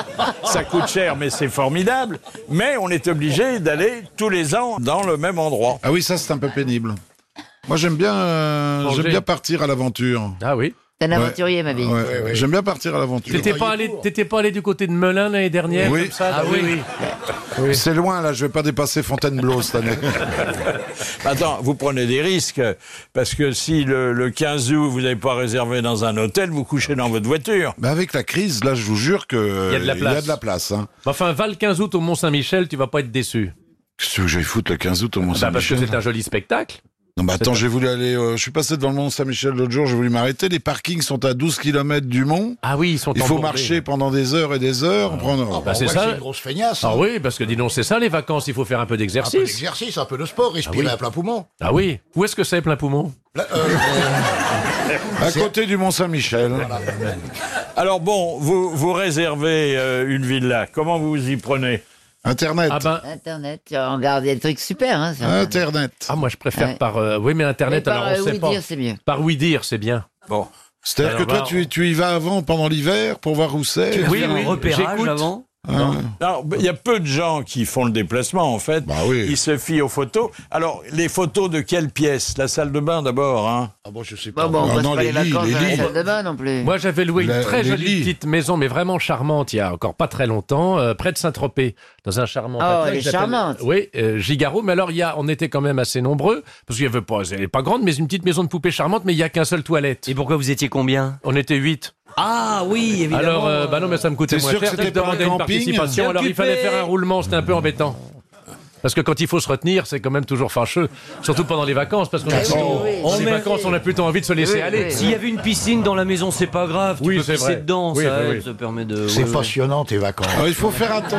Ça coûte cher, mais c'est formidable. Mais on est obligé d'aller tous les ans dans le même endroit. Ah oui, ça c'est un peu pénible. Moi j'aime bien, euh, j'aime bien partir à l'aventure. Ah oui. T'es un aventurier, ma vie. Ouais, J'aime bien partir à l'aventure. T'étais pas allé, t'étais pas allé du côté de Melun l'année dernière Oui. comme ça Ah dans- oui. C'est loin là, je vais pas dépasser Fontainebleau cette année. Attends, vous prenez des risques, parce que si le, le 15 août, vous n'avez pas réservé dans un hôtel, vous couchez dans votre voiture. Mais avec la crise, là, je vous jure que Il y a de la il place. de la place, hein. Enfin, va le 15 août au Mont-Saint-Michel, tu vas pas être déçu. Qu'est-ce que j'aille foutre le 15 août au Bah, parce que Mont-Saint-Michel c'est un joli spectacle. Non, mais attends, j'ai voulu aller. euh, je suis passé devant le Mont Saint-Michel l'autre jour, j'ai voulu m'arrêter. Les parkings sont à 12 km du mont. Ah oui, ils sont Il faut embourbés. marcher pendant des heures et des heures. prendre... Bah, c'est ouais, ça. c'est une grosse feignasse. Ah hein. oui, parce que dis donc, c'est ça les vacances, il faut faire un peu Un peu d'exercice. d'exercice, un peu de sport, respirer oui. à plein poumon. Ah oui, où est-ce que c'est plein poumon? Là, euh, À côté du Mont Saint-Michel. Alors bon, vous, vous réservez euh, une villa, comment vous y prenez? Internet. Ah ben, Internet, tu regarde, il y a des trucs super. Hein, sur Internet. Internet. ah moi je préfère Ouais. par... euh, oui mais Mais Internet, par alors euh, on sait oui pas. dire, c'est mieux. Par oui dire, c'est bien. Bon. C'est-à-dire que Alors, toi, bah, tu, tu y vas avant, pendant l'hiver, pour voir où c'est Oui, oui, un repérage j'écoute. avant. Hein Alors, il y a peu de gens qui font le déplacement, en fait. Bah oui. Ils se fient aux photos. Alors, les photos de quelle pièce? La salle de bain, d'abord, hein ah bon, je sais pas. Bon, bon, on Ah passe non, pas les les lits, vacances les dans la lits. salle de bain non plus. Moi j'avais loué La- une très les jolie lits. petite maison, mais vraiment charmante, il y a encore pas très longtemps, euh, près de Saint-Tropez, dans un charmant Oh, hôtel elle est qui s'appelle- charmante. Oui, euh, Gigaro, mais alors il y a, on était quand même assez nombreux, parce qu'il y avait pas, elle est pas grande, mais une petite maison de poupée charmante, mais il y a qu'un seul toilette. Et pourquoi vous étiez combien? On était huit. Ah oui, évidemment. Alors, euh, bah non, mais ça me coûtait T'es moins sûr que cher. c'était pas un demandais une camping participation. Alors il fallait faire un roulement, c'était un peu embêtant. Parce que quand il faut se retenir, c'est quand même toujours fâcheux. Surtout pendant les vacances, parce qu'on a oui, oui, On met- vacances, on a plutôt envie de se laisser Oui, aller. oui. S'il y avait une piscine dans la maison, c'est pas grave. Tu Oui, peux c'est pisser vrai. dedans, Oui, ça, oui, aide, oui. ça permet de. C'est passionnant tes vacances. Alors, il faut faire attention.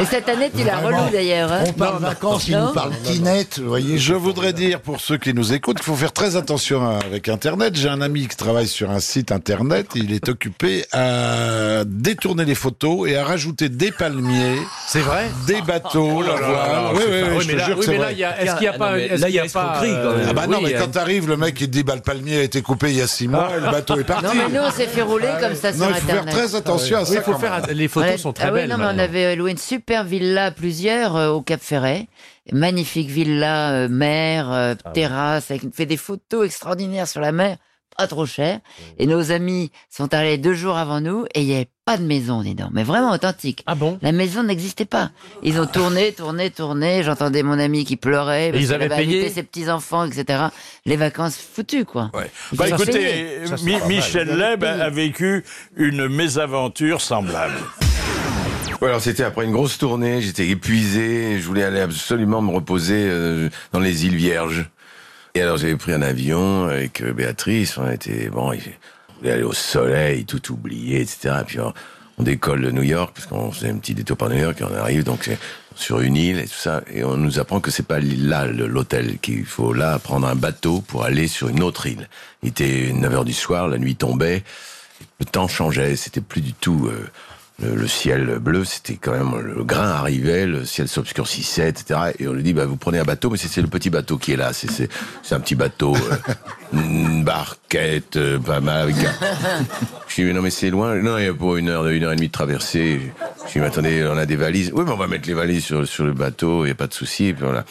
Et cette année, tu l'as relou d'ailleurs. Hein On parle vacances, il Non. nous parle tinette, vous voyez. Je voudrais dire pour ceux qui nous écoutent qu'il faut faire très attention avec Internet. J'ai un ami qui travaille sur un site Internet. Il est occupé à détourner les photos et à rajouter des palmiers, C'est vrai? des bateaux. là là là, Oui, oui, pas- oui, oui, je te là, jure que c'est là, vrai. est-ce qu'il n'y a Ah, pas, non, mais est-ce là, qu'il il y a pas. Ah bah non, mais euh, quand t'arrives, le mec il te dit bah le palmier a été coupé il y a six mois et le bateau est parti. Non, mais nous, on s'est fait rouler comme ça sur Non, il faut faire Internet. très attention à ça. il faut faire. Les photos sont très ah oui, belles. non, mais on avait loué une super villa, plusieurs, euh, au Cap Ferret. Magnifique villa, euh, mer, euh, Ah terrasse, avec fait des photos extraordinaires sur la mer, pas trop cher. Et nos amis sont allés deux jours avant nous et il n'y avait pas de maison dedans, mais vraiment authentique. Ah bon? La maison n'existait pas. Ils ont tourné, tourné, tourné. J'entendais mon ami qui pleurait. parce ils avaient avait payé? ses petits-enfants, etc. Les vacances foutues, quoi. Ouais. Il Bah écoutez. Ça, Mi- mal. Michel Leb a vécu une mésaventure semblable. Ouais, alors c'était après une grosse tournée, j'étais épuisé, je voulais aller absolument me reposer euh, dans les îles Vierges. Et alors j'avais pris un avion avec euh, Béatrice, on était bon, on voulait aller au soleil, tout oublier, etc. Et puis on, décolle de New York parce qu'on faisait un petit détour par New York et on arrive donc sur une île et tout ça et on nous apprend que c'est pas là l'hôtel qu'il faut là prendre un bateau pour aller sur une autre île. Il était 9 heures du soir, la nuit tombait, le temps changeait, c'était plus du tout euh, le, ciel bleu, c'était quand même le grain arrivait, le ciel s'obscurcissait, etc. Et on lui dit bah vous prenez un bateau, mais c'est le petit bateau qui est là, c'est un petit bateau, euh, une barquette, euh, pas mal. Avec un... Je dis mais non mais c'est loin, non il y a pour une heure, une heure et demie de traversée. Je dis mais attendez, on a des valises. Oui mais on va mettre les valises sur le bateau, il y a pas de souci. Et puis voilà.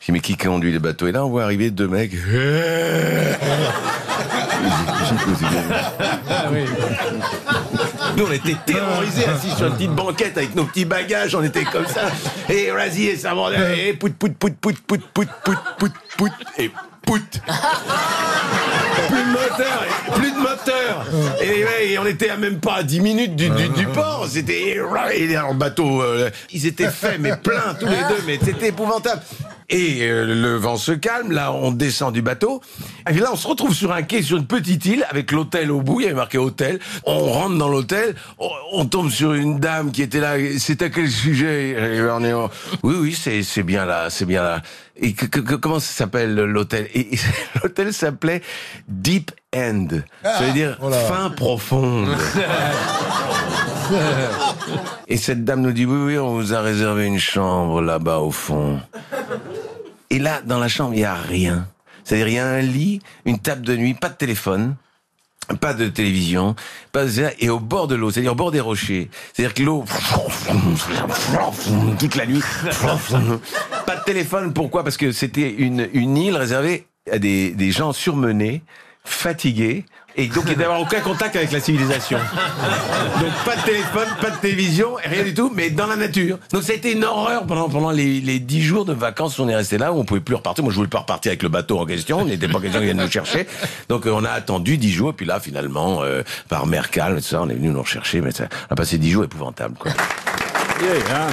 Je dis mais qui conduit le bateau? Et là on voit arriver deux mecs. Nous, on était terrorisés, assis sur une petite banquette avec nos petits bagages, on était comme ça. Et vas-y, et ça vendait, et pout, pout, pout, pout, pout, pout, pout, pout, pout, et pout. plus de moteur, plus de moteur. Et, on était à même pas à 10 minutes du, du, port. C'était, et alors, le bateau, euh, ils étaient faits, mais pleins tous les deux, mais c'était épouvantable. Et euh, le vent se calme, là on descend du bateau, et là on se retrouve sur un quai, sur une petite île, avec l'hôtel au bout, il y avait marqué hôtel, on rentre dans l'hôtel, on, on tombe sur une dame qui était là, c'est à quel sujet Et on est Oui, oui, c'est c'est bien là, c'est bien là. Et que- que- que- comment ça s'appelle l'hôtel? Et, et l'hôtel s'appelait Deep End, ça veut dire fin profonde. Et cette dame nous dit oui, oui, on vous a réservé une chambre là-bas au fond. Et là, dans la chambre, il y a rien. C'est-à-dire, il y a un lit, une table de nuit, pas de téléphone, pas de télévision, pas de... et au bord de l'eau, c'est-à-dire au bord des rochers. C'est-à-dire que l'eau toute la nuit. pas de téléphone, pourquoi? Parce que c'était une, une île réservée à des, des gens surmenés, fatigués. Et donc il d'avoir aucun contact avec la civilisation. Donc pas de téléphone, pas de télévision, rien du tout, mais dans la nature. Donc ça a été une horreur pendant pendant les les dix jours de vacances. On est resté là, où on pouvait plus repartir. Moi je voulais pas repartir avec le bateau en question. On n'était pas question qu'ils viennent nous chercher. Donc euh, on a attendu dix jours, et puis là finalement euh, par mer calme, tout ça, on est venu nous rechercher, mais ça a passé dix jours épouvantables quoi. Ah,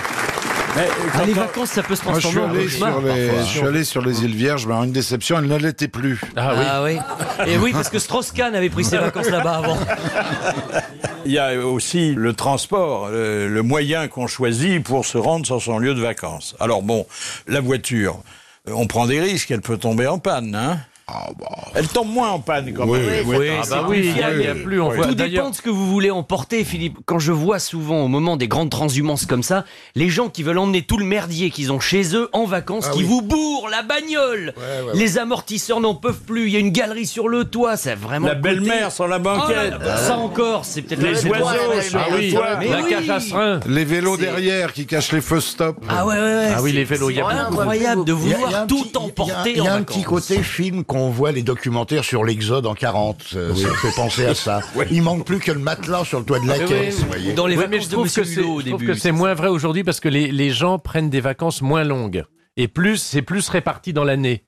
les vacances, ça peut se Moi, je suis transformer en cauchemar sur les, parfois. je suis allé sur les îles Vierges, mais une déception, elle ne l'était plus. Ah oui. Et oui, parce que Strauss-Kahn avait pris ses vacances là-bas avant. Il y a aussi le transport, euh, le moyen qu'on choisit pour se rendre sur son lieu de vacances. Alors bon, la voiture, euh, on prend des risques, elle peut tomber en panne, hein Elle tombe moins en panne quand même. Oui, Ah bah il y a- plus, on voit. Tout dépend de ce que vous voulez emporter, Philippe. Quand je vois souvent au moment des grandes transhumances comme ça, les gens qui veulent emmener tout le merdier qu'ils ont chez eux en vacances, Ah qui oui. vous bourrent la bagnole. ouais, Les amortisseurs n'en peuvent plus. Il y a une galerie sur le toit, c'est vraiment. La belle-mère sur la banquette. Oh là, ça encore, c'est peut-être Les le- oiseaux sur le oui. toit. Mais la oui. cage à serin. Les vélos derrière qui cachent les feux stop. Ah ouais, ouais, ouais. Ah oui, les vélos, il y a incroyable de vouloir tout emporter Il y a, en un petit vacances. côté film qu'on voit les documentaires sur l'Exode en 40. euh, Ça fait penser à ça. Il manque plus que le matelas sur le toit de la Ah oui, caisse. oui. voyez. Dans les Oui, je de trouve Monsieur que c'est au je trouve que c'est moins vrai aujourd'hui parce que les, les gens prennent des vacances moins longues et plus c'est plus réparti dans l'année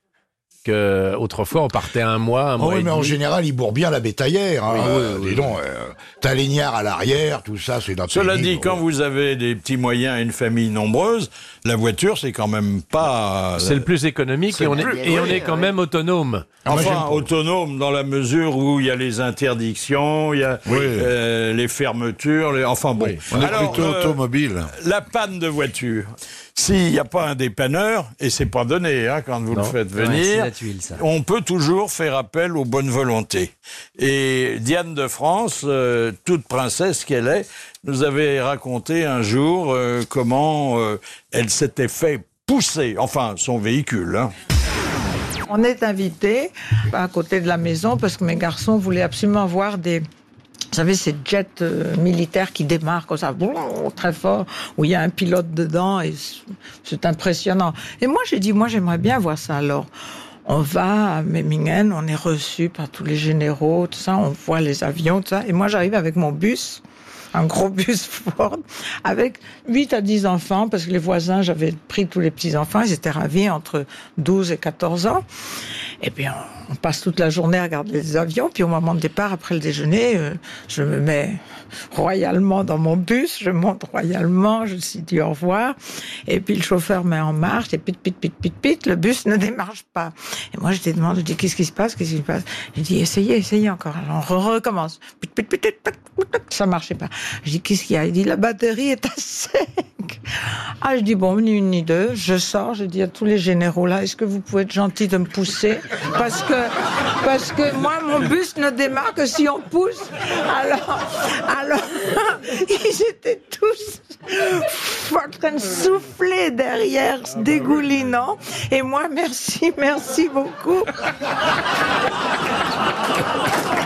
que autrefois on partait un mois, un Ah mois oui, et mais en général, il bourre bien la bétaillère. Hein. Euh, dis donc, euh, t'as l'ignare à l'arrière, tout ça, c'est notre Cela pays, dit, bon. quand vous avez des petits moyens et une famille nombreuse, la voiture, c'est quand même pas... C'est le plus économique et on est, et on oui, est quand même autonome. Enfin, autonome dans la mesure où il y a les interdictions, il y a euh, les fermetures, les... enfin bon. On est Alors, plutôt euh, automobile. La panne de voiture. S'il n'y a pas un dépanneur, et c'est pas donné hein, quand vous le faites venir, la tuile, ça. on peut toujours faire appel aux bonnes volontés. Et Diane de France, euh, toute princesse qu'elle est, nous avait raconté un jour euh, comment euh, elle s'était fait pousser, enfin son véhicule. hein. On est invité à côté de la maison parce que mes garçons voulaient absolument voir des. Vous savez, ces jets euh, militaires qui démarrent comme ça, très fort, où il y a un pilote dedans et c'est impressionnant. Et moi, j'ai dit, moi, j'aimerais bien voir ça. Alors, on va à Memmingen, on est reçu par tous les généraux, tout ça, on voit les avions, tout ça. Et moi, j'arrive avec mon bus, un gros bus Ford, avec 8 à 10 enfants, parce que les voisins, j'avais pris tous les petits-enfants, ils étaient ravis entre 12 et 14 ans. Et on, on passe toute la journée à regarder les avions, puis au moment de départ, après le déjeuner, euh, je me mets royalement dans mon bus, je monte royalement, je dis dis au revoir, et puis le chauffeur met en marche, et pit, pit, pit, pit, pit, le bus ne démarche pas. Et moi, je te demande, je dis, qu'est-ce qui se passe, qu'est-ce qui se passe? Il dit, essayez, essayez encore. On re- recommence. Pit, pit, pit. Ça marchait pas. Je dis, qu'est-ce qu'il y a? Il dit, la batterie est à sec. Ah, je dis, bon, ni une ni deux. Je sors, je dis à tous les généraux là, est-ce que vous pouvez être gentil de me pousser? Parce que, parce que moi, mon bus ne démarre que si on pousse. Alors, alors, ils étaient tous en train de souffler derrière, dégoulinant. Et moi, merci, merci beaucoup.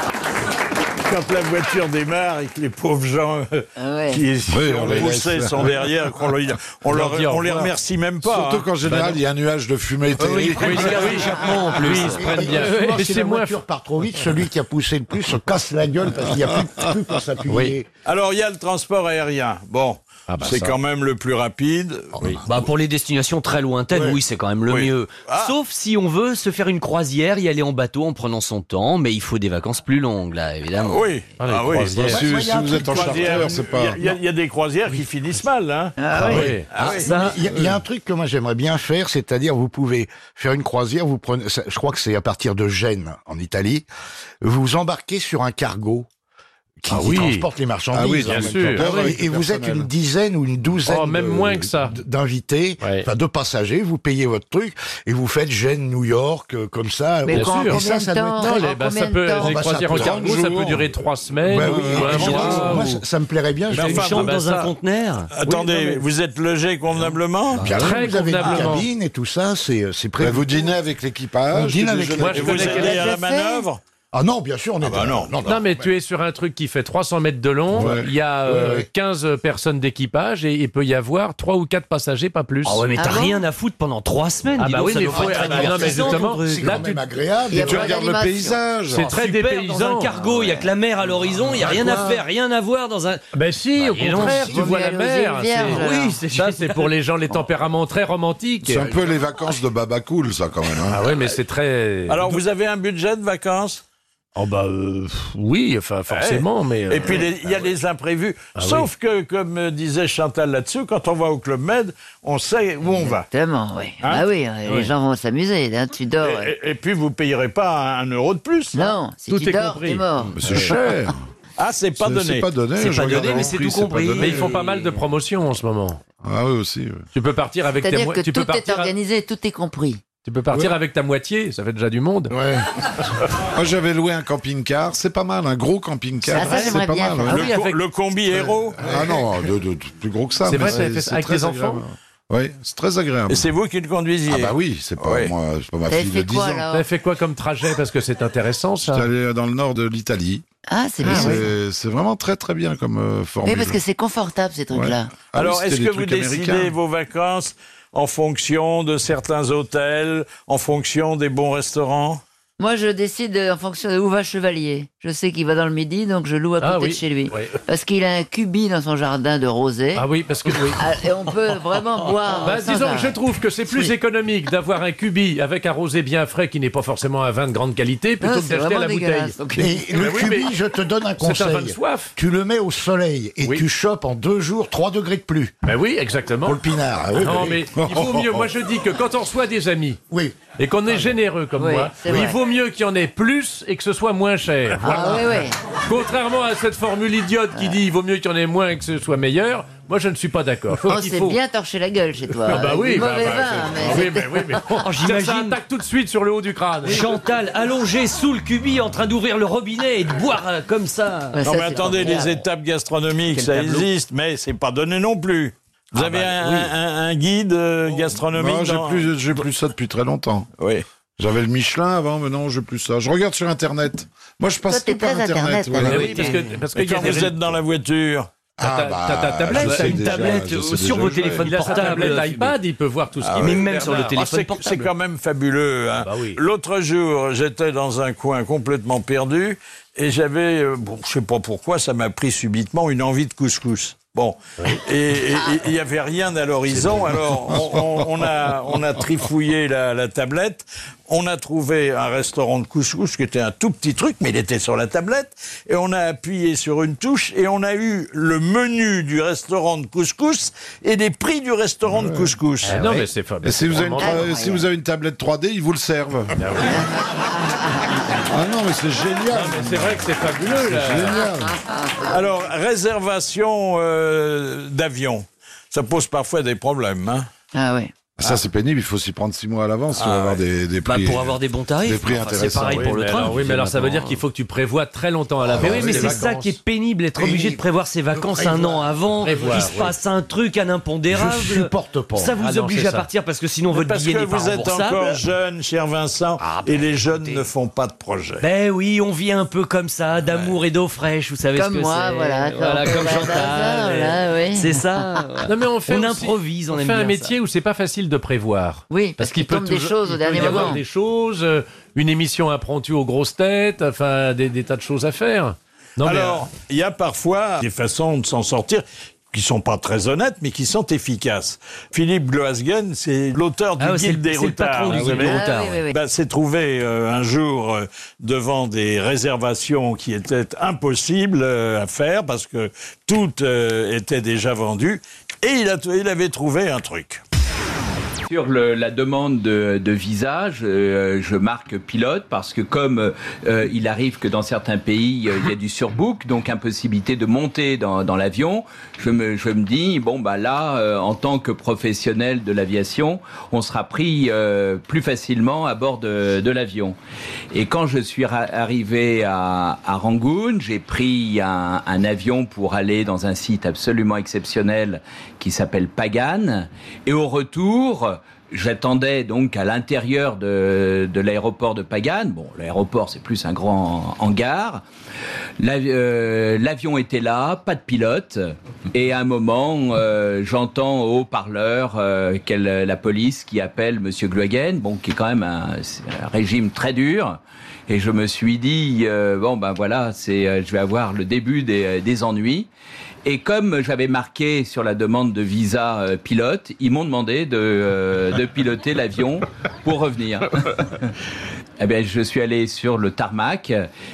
Quand la voiture démarre et que les pauvres gens euh, Ah ouais. qui, Oui, qui on ont les poussé laisse. sont derrière, qu'on on, leur- leur dit au on les remercie même pas. Surtout hein. qu'en général, il y a un nuage de fumée Oui, terrible. oui, oui, échappement en plus. Oui, ils se prennent bien. Et si la voiture part trop vite, celui qui a poussé le plus se casse la gueule parce qu'il n'y a plus, plus pour s'appuyer. Alors, il y a le transport aérien. Bon, Ah bah c'est ça. quand même le plus rapide. Bah pour les destinations très lointaines, oui, c'est quand même le Oui. mieux. Ah. Sauf si on veut se faire une croisière, y aller en bateau en prenant son temps, mais il faut des vacances plus longues, là, évidemment. Oui, Ah, ah oui. Si, Moi, il y si vous êtes en charter, c'est pas. Il y a- y, y des croisières qui finissent mal. Hein. Ah oui. Oui. Ah oui. Il y, y a un truc que moi j'aimerais bien faire, c'est-à-dire vous pouvez faire une croisière, vous prenez, je crois que c'est à partir de Gênes en Italie, vous embarquez sur un cargo qui, Ah qui oui. transporte les marchandises. Ah oui, en bien sûr. temps. Ah oui. et, et vous êtes une dizaine ou une douzaine Oh, même de- moins que ça. d'invités, Ouais. enfin de passagers, vous payez votre truc et vous faites Gênes, New York, euh, comme ça. Mais Bien sûr. Et ça, ça doit être les, bah, ça peut, temps les Bah, croisières en cargo, 30 ça peut durer trois semaines Ouais, oui, ou un et mois. moi, ou- ça, me plairait bien. fais une enfin, chambre bah, dans ça- un conteneur. Attendez, vous êtes logé convenablement Bien sûr, Très vous avez une convenablement. cabine et tout ça, c'est c'est Bah, prévu. vous dînez avec l'équipage. Vous avec déjeunez Moi, Et je vous connais allez à la manœuvre Ah non, bien sûr, on est. bah non. Non, mais tu es sur un truc qui fait 300 mètres de long. Ouais. Il y a euh, Ouais, ouais. 15 personnes d'équipage et il peut y avoir 3 ou 4 passagers, pas plus. Ah ouais, mais Ah t'as rien à foutre pendant trois semaines. Ah bah donc, oui, ça mais faut- ah bah très non, mais justement. C'est Là, quand tu- même agréable. Tu regardes le paysage. C'est très Super, dépaysant. dans un cargo, il y a que la mer à l'horizon, il y a rien à faire, rien à voir dans un. Ben si, au Bah, donc, contraire, si tu vois la mer. Oui, c'est ça, c'est pour les gens, les tempéraments très romantiques. C'est un peu les vacances de Baba Cool, ça, quand même. hein. Ah ouais, mais c'est très. Alors, vous avez un budget de vacances? Oh bah euh, oui, enfin forcément, mais. Et euh, puis, les- il y a les imprévus. Ah Sauf que, comme euh, disait Chantal là-dessus, quand on va au Club Med, on sait où on va. Exactement, oui. Hein? Ah oui, les Oui. gens vont s'amuser. Hein, tu dors. Et, et- et puis, vous payerez pas un euro de plus. hein? Non, si Tout tu est dors, compris. t'es mort. Mais c'est cher. Ah, c'est pas C'est- donné. C'est pas donné. C'est pas donné, mais le c'est tout pas compris. mais ils font pas mal de promotions en ce moment. Ah oui, aussi. Tu peux partir avec ta C'est-à-dire mo- que tu tout peux est partir, organisé, tout est compris. Tu peux partir Ouais. avec ta moitié, ça fait déjà du monde. Ouais. Moi, j'avais loué un camping-car. C'est pas mal, un gros camping-car. Ah, ça, c'est j'aimerais pas bien mal. Ah le, oui, co- avec- le combi héros. Ah non, de, de- de- plus gros que ça. C'est vrai, fait ça avec les enfants. Oui, c'est très agréable. Et c'est vous qui le conduisiez. Ah bah oui, c'est pas Ouais. moi, c'est pas ma fille de fait 10 quoi ans. T'as fait quoi comme trajet Parce que c'est intéressant ça. Allé dans le nord de l'Italie. Ah, c'est bien. C'est c'est vraiment très très bien comme euh, Oui, formule. parce que c'est confortable ces trucs-là. Ah Alors, est-ce que vous décidez américains. vos vacances en fonction de certains hôtels, en fonction des bons restaurants? Moi, je décide en fonction de où va Chevalier. Je sais qu'il va dans le midi, donc je loue à côté Ah oui. de chez lui. Parce qu'il a un cubi dans son jardin de rosée. Ah oui, parce que oui. Ah, Et on peut vraiment boire. Bah, sans disons que arrêt. je trouve que c'est plus économique d'avoir un cubi avec un rosé bien frais qui n'est pas forcément un vin de grande qualité plutôt Ah, que c'est d'acheter à la bouteille. donc. Et Mais le oui, cubi, mais je te donne un C'est un vin de conseil. soif. Tu le mets au soleil et Oui. tu chopes en deux jours 3 degrés de plus Ben oui, exactement. pour le pinard. Ah oui, Non, oui. mais il vaut mieux. Moi, je dis que quand on reçoit des amis Oui. Et qu'on est généreux comme Oui, moi, c'est il vrai. vaut mieux qu'il y en ait plus et que ce soit moins cher. Ah oui, oui. Contrairement à cette formule idiote qui dit il vaut mieux qu'il y en ait moins et que ce soit meilleur, moi je ne suis pas d'accord. Faut On qu'il s'est faut- bien torché la gueule chez toi. Ah bah avec oui, du bah, mauvais bah, vin, c'est- mais Ah oui, mais oui, mais Oh, ça j'imagine. attaque tout de suite sur le haut du crâne. Chantal allongé sous le cubi en train d'ouvrir le robinet et de boire euh, comme ça. Ouais, Non ça, mais c'est attendez, formidable. les étapes gastronomiques, Quel ça tableau. existe, mais c'est pas donné non plus. Vous Ah avez bah, un, oui. un- un guide euh, gastronomique Non, j'ai dans- plus, j'ai plus ça depuis très longtemps. Oui. J'avais le Michelin avant, mais non, j'ai plus ça. Je regarde sur Internet. Moi, je passe Toi, t'es tout par Internet. Internet, voilà. Mais toi. oui, parce que parce quand des vous êtes dans la voiture, Ah, T'as- bah, t'as ta tablette, je t'as sais une déjà, tablette sur vos téléphones il a sa portable, tablette euh, iPad, il peut voir tout ce Ah qu'il Mais veut. même sur le. Ah, téléphone c'est, portable. c'est quand même fabuleux. hein. Bah oui. L'autre jour, j'étais dans un coin complètement perdu et j'avais, euh, bon, je sais pas pourquoi, ça m'a pris subitement une envie de couscous. Bon, et il y avait rien à l'horizon. Alors on, on- on a on a trifouillé la, la tablette. On a trouvé un restaurant de couscous qui était un tout petit truc, mais il était sur la tablette. Et on a appuyé sur une touche et on a eu le menu du restaurant de couscous et les prix du restaurant de couscous. Ah non, mais c'est si vous, avez une, si vous avez une tablette 3D, ils vous le servent. Ah non, mais c'est génial. Mais c'est vrai que c'est fabuleux là. Génial. Alors, réservation euh, d'avion, ça pose parfois des problèmes. Hein Ah oui. Ça, c'est pénible. Il faut s'y prendre six mois à l'avance Ah va avoir des, Bah, prix. pour avoir des bons tarifs. Des prix Enfin, c'est intéressants. pareil Oui, pour le mais train. alors, oui, mais alors ça veut dire qu'il faut que tu prévois très longtemps à Mais l'avance. oui, mais c'est ça qui est pénible, être obligé de prévoir ses vacances un an avant. Prévoir, il se oui. passe un truc, un impondérable. Je supporte pas. Ça vous Ah non, oblige à ça. partir parce que sinon votre Parce billet que n'est pas vous êtes encore jeune, cher Vincent, Ah, et bah, les jeunes ne font pas de projet. Ben oui, on vit un peu comme ça, d'amour et d'eau fraîche, vous savez Comme ce que moi, c'est. voilà, voilà comme comme par Chantal. hasard, là, oui. C'est ça. voilà. Non mais on fait On improvise, on aime fait un métier où c'est pas facile de prévoir. Oui, parce, qu'il tombe des choses au il dernier peut y avoir des choses, euh, une émission impromptue aux grosses têtes, enfin des, des tas de choses à faire. Non, Alors, il y a parfois des façons de s'en sortir qui sont pas très honnêtes, mais qui sont efficaces. Philippe Gloasgen, c'est l'auteur du Ah ouais, c'est Guide des c'est routards. routards, Ah, oui, oui, oui. Bah, s'est trouvé euh, un jour euh, devant des réservations qui étaient impossibles euh, à faire parce que tout euh, était déjà vendu et il, a, il avait trouvé un truc. Sur la demande de, de visa, je, je marque pilote parce que comme euh, il arrive que dans certains pays euh, il y a du surbook, donc impossibilité de monter dans, l'avion, je me, dis bon bah là euh, en tant que professionnel de l'aviation, on sera pris euh, plus facilement à bord de, l'avion. Et quand je suis arrivé à, Rangoon, j'ai pris un avion pour aller dans un site absolument exceptionnel qui s'appelle Pagan. Et au retour, j'attendais donc à l'intérieur de, de l'aéroport de Pagan. Bon, l'aéroport c'est plus un grand hangar. Euh, L'avion était là, pas de pilote. Et à un moment, euh, j'entends au haut-parleur euh, la police qui appelle Monsieur Gluagen, bon, qui est quand même un régime très dur. Et je me suis dit, euh, bon ben voilà, c'est, euh, je vais avoir le début des, des ennuis. Et comme j'avais marqué sur la demande de visa euh, pilote, ils m'ont demandé de, euh, de piloter l'avion pour revenir. Eh bien, je suis allé sur le tarmac